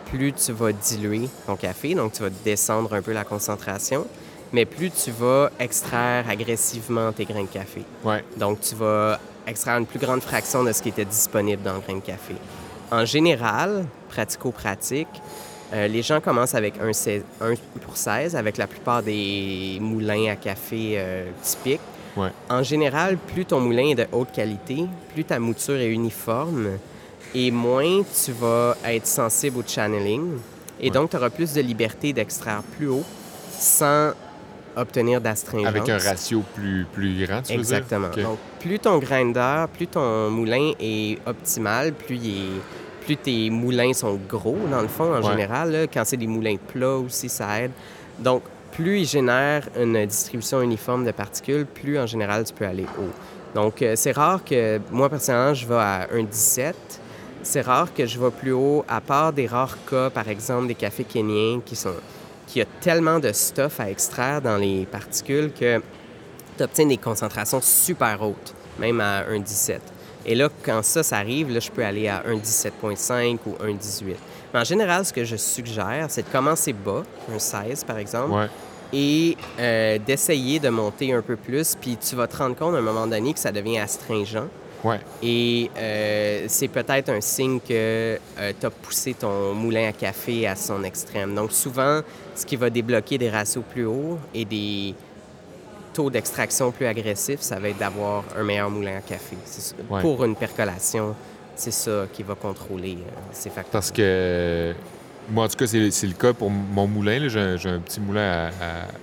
plus tu vas diluer ton café, donc tu vas descendre un peu la concentration, mais plus tu vas extraire agressivement tes grains de café. Ouais. Donc, tu vas extraire une plus grande fraction de ce qui était disponible dans le grain de café. En général, pratico-pratique, euh, les gens commencent avec un, 16 un pour 16 avec la plupart des moulins à café euh, typiques. Ouais. En général, plus ton moulin est de haute qualité, plus ta mouture est uniforme et moins tu vas être sensible au channeling. Et Ouais. donc, tu auras plus de liberté d'extraire plus haut sans obtenir d'astringence. Avec un ratio plus, plus grand, tu veux dire? Exactement. Donc, plus ton grinder, plus ton moulin est optimal, plus, il est- plus tes moulins sont gros, dans le fond, en Ouais. général. là. Quand c'est des moulins plats aussi, ça aide. Donc, plus ils génèrent une distribution uniforme de particules, plus en général tu peux aller haut. Donc, euh, c'est rare que, moi personnellement, je vais à 1,17. C'est rare que je vais plus haut, à part des rares cas, par exemple, des cafés kenyans qui sont qui a tellement de stuff à extraire dans les particules que tu obtiens des concentrations super hautes, même à 1,17. Et là, quand ça, ça arrive, là, je peux aller à 1,17.5 ou 1,18. Mais en général, ce que je suggère, c'est de commencer bas, un 16 par exemple, Ouais. et euh, d'essayer de monter un peu plus, puis tu vas te rendre compte à un moment donné que ça devient astringent. Ouais. Et euh, c'est peut-être un signe que tu as poussé ton moulin à café à son extrême. Donc souvent, ce qui va débloquer des ratios plus hauts et des taux d'extraction plus agressifs, ça va être d'avoir un meilleur moulin à café. Ouais. Pour une percolation, c'est ça qui va contrôler euh, ces facteurs. Parce que moi, en tout cas, c'est le cas pour mon moulin. J'ai un, petit moulin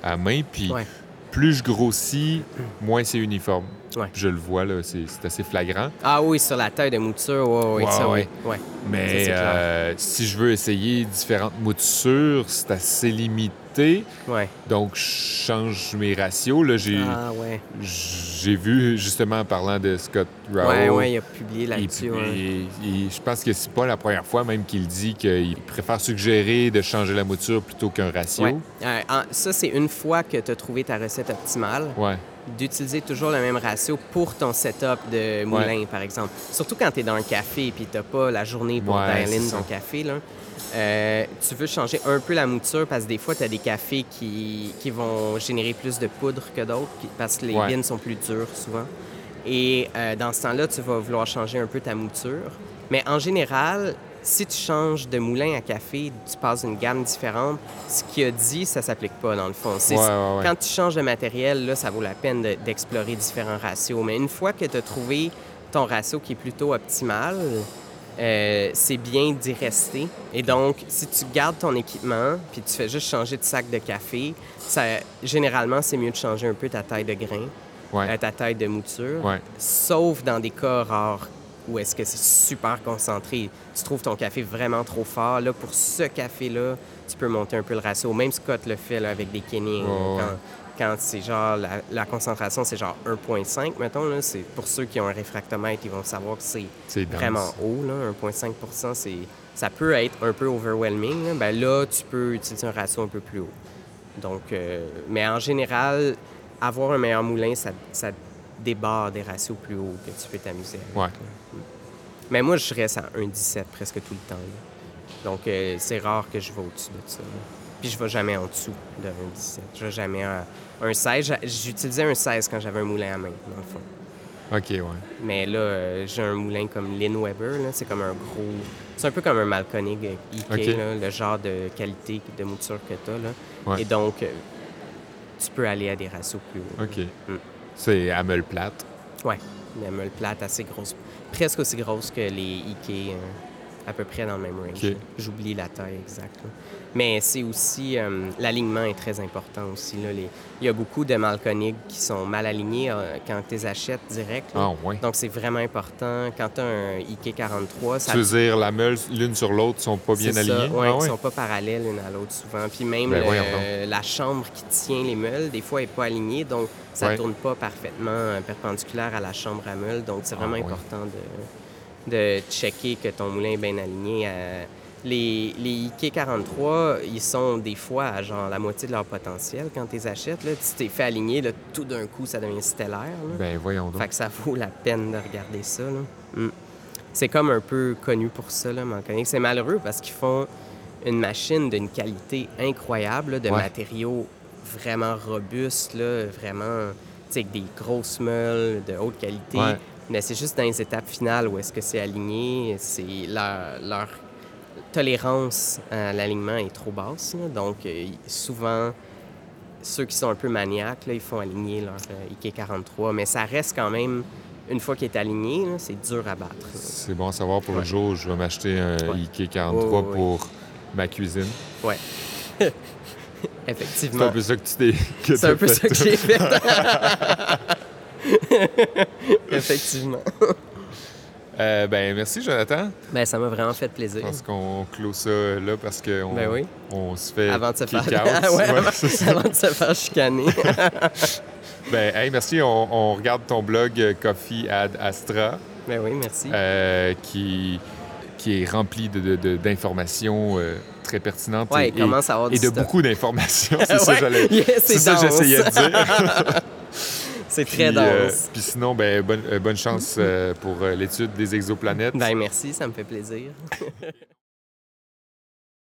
à, à- à main. Puis Ouais. plus je grossis, moins c'est uniforme. Ouais. Je le vois, là, c'est assez flagrant. Ah oui, sur la taille de mouture, oui, oui, Ouais, ça, oui. ouais. Ouais. Ça, Mais euh, si je veux essayer différentes moutures, c'est assez limité. Ouais. Donc, je change mes ratios. Là, j'ai Ah ouais. j'ai vu, justement, en parlant de Scott Ouais, ouais, il a publié là-dessus. je pense que c'est pas la première fois même qu'il dit qu'il préfère suggérer de changer la mouture plutôt qu'un ratio. Euh, ça, c'est une fois que tu as trouvé ta recette optimale, Ouais. d'utiliser toujours le même ratio pour ton setup de moulin, par exemple. Surtout quand tu es dans un café et tu n'as pas la journée pour Ouais, c'est ton café. Là. Euh, tu veux changer un peu la mouture parce que des fois, tu as des cafés qui, qui vont générer plus de poudre que d'autres parce que les Ouais. bines sont plus dures souvent. Et euh, dans ce temps-là, tu vas vouloir changer un peu ta mouture. Mais en général, si tu changes de moulin à café, tu passes une gamme différente, ce qu'il a dit, ça s'applique pas dans le fond. Ouais, ouais, ouais. Quand tu changes de matériel, là, ça vaut la peine de- d'explorer différents ratios. Mais une fois que tu as trouvé ton ratio qui est plutôt optimal, euh, c'est bien d'y rester. Et donc, si tu gardes ton équipement, puis tu fais juste changer de sac de café, ça, généralement, c'est mieux de changer un peu ta taille de grain, Ouais. euh, ta taille de mouture, Ouais. sauf dans des cas rares où est-ce que c'est super concentré. Tu trouves ton café vraiment trop fort. Là, pour ce café-là, tu peux monter un peu le ratio. Même Scott le fait là, avec des ouais. Quand, c'est genre, la, la concentration, c'est genre 1,5, mettons. Là, c'est, pour ceux qui ont un réfractomètre, ils vont savoir que c'est vraiment haut. Là, 1,5 c'est, ça peut être un peu overwhelming. Là. Ben là, tu peux utiliser un ratio un peu plus haut. Donc, euh, mais en général, avoir un meilleur moulin, ça, ça débarre des ratios plus hauts que tu peux t'amuser avec. Ouais. Mais moi, je reste à 1,17 presque tout le temps. là. Donc, euh, c'est rare que je vais au-dessus de ça. là. Puis, je vais jamais en dessous de 1,17. Je vais jamais à un 16. J'a- J'utilisais un 16 quand j'avais un moulin à main, dans le fond. OK, ouais. Mais là, euh, j'ai un moulin comme Lynn Weber. C'est comme un gros. C'est un peu comme un Malkonig IK, Ok. là, le genre de qualité de mouture que tu as. Là. Ouais. Et donc, euh, tu peux aller à des ratios plus hauts. OK. Mm. C'est à meule plate. Ouais, une meule plate assez grosse. Presque aussi grosse que les IK. euh, à peu près dans le même range. J'oublie la taille exacte. là. Mais c'est aussi, euh, l'alignement est très important aussi. Là. Les- il y a beaucoup de malconiques qui sont mal alignés euh, quand tu les achètes direct. Ah, ouais. Donc, c'est vraiment important. Quand tu as un IK 43, ça Tu veux dire, la meule, l'une sur l'autre, sont pas bien c'est ça, ouais, Ah, ouais. sont pas parallèles l'une à l'autre souvent. Puis même Ben, le- la chambre qui tient les meules, des fois, n'est pas alignée, donc ça tourne pas parfaitement euh, perpendiculaire à la chambre à meules. Donc c'est Ah, vraiment important de, de checker que ton moulin est bien aligné. Les, les IK 43, ils sont des fois à genre la moitié de leur potentiel quand tu les achètes. Là. Tu t'es fait aligner, là, tout d'un coup, ça devient stellaire. là. Ben, voyons donc. Fait que ça vaut la peine de regarder ça. Mm. C'est comme un peu connu pour ça, là. C'est malheureux parce qu'ils font une machine d'une qualité incroyable, là, de Ouais. matériaux vraiment robustes, là, vraiment, tu sais, avec des grosses meules de haute qualité. Ouais. Mais c'est juste dans les étapes finales où est-ce que c'est aligné, c'est leur, leur tolérance à l'alignement est trop basse. là. Donc, euh, souvent, ceux qui sont un peu maniaques, là, ils font aligner leur euh, IK 43, mais ça reste quand même, une fois qu'il est aligné, c'est dur à battre. C'est bon à savoir pour le jour où je vais m'acheter un Ouais. IK 43 Ouais, ouais, ouais. pour ma cuisine. Ouais. C'est Effectivement. un peu ça que tu t'es. C'est un peu ça que j'ai fait. Effectivement. Euh, ben, merci, Jonathan. Ben, ça m'a vraiment fait Je plaisir. pense qu'on clôt ça là parce qu'on Ben oui. on se fait. Avant de se faire. Ouais, Ouais, avant, de se faire chicaner. Ben, hey, merci. On, on regarde ton blog euh, Coffee Ad Astra ben oui, merci. euh, qui, qui est rempli de- de- de- d'informations très pertinentes ouais, et, commence à avoir et du de beaucoup d'informations. C'est ça, Ouais, que j'essayais de dire. C'est très euh, dense. puis sinon, ben, bonne, euh, bonne chance euh, pour l'étude des exoplanètes. Ben merci, ça me fait plaisir.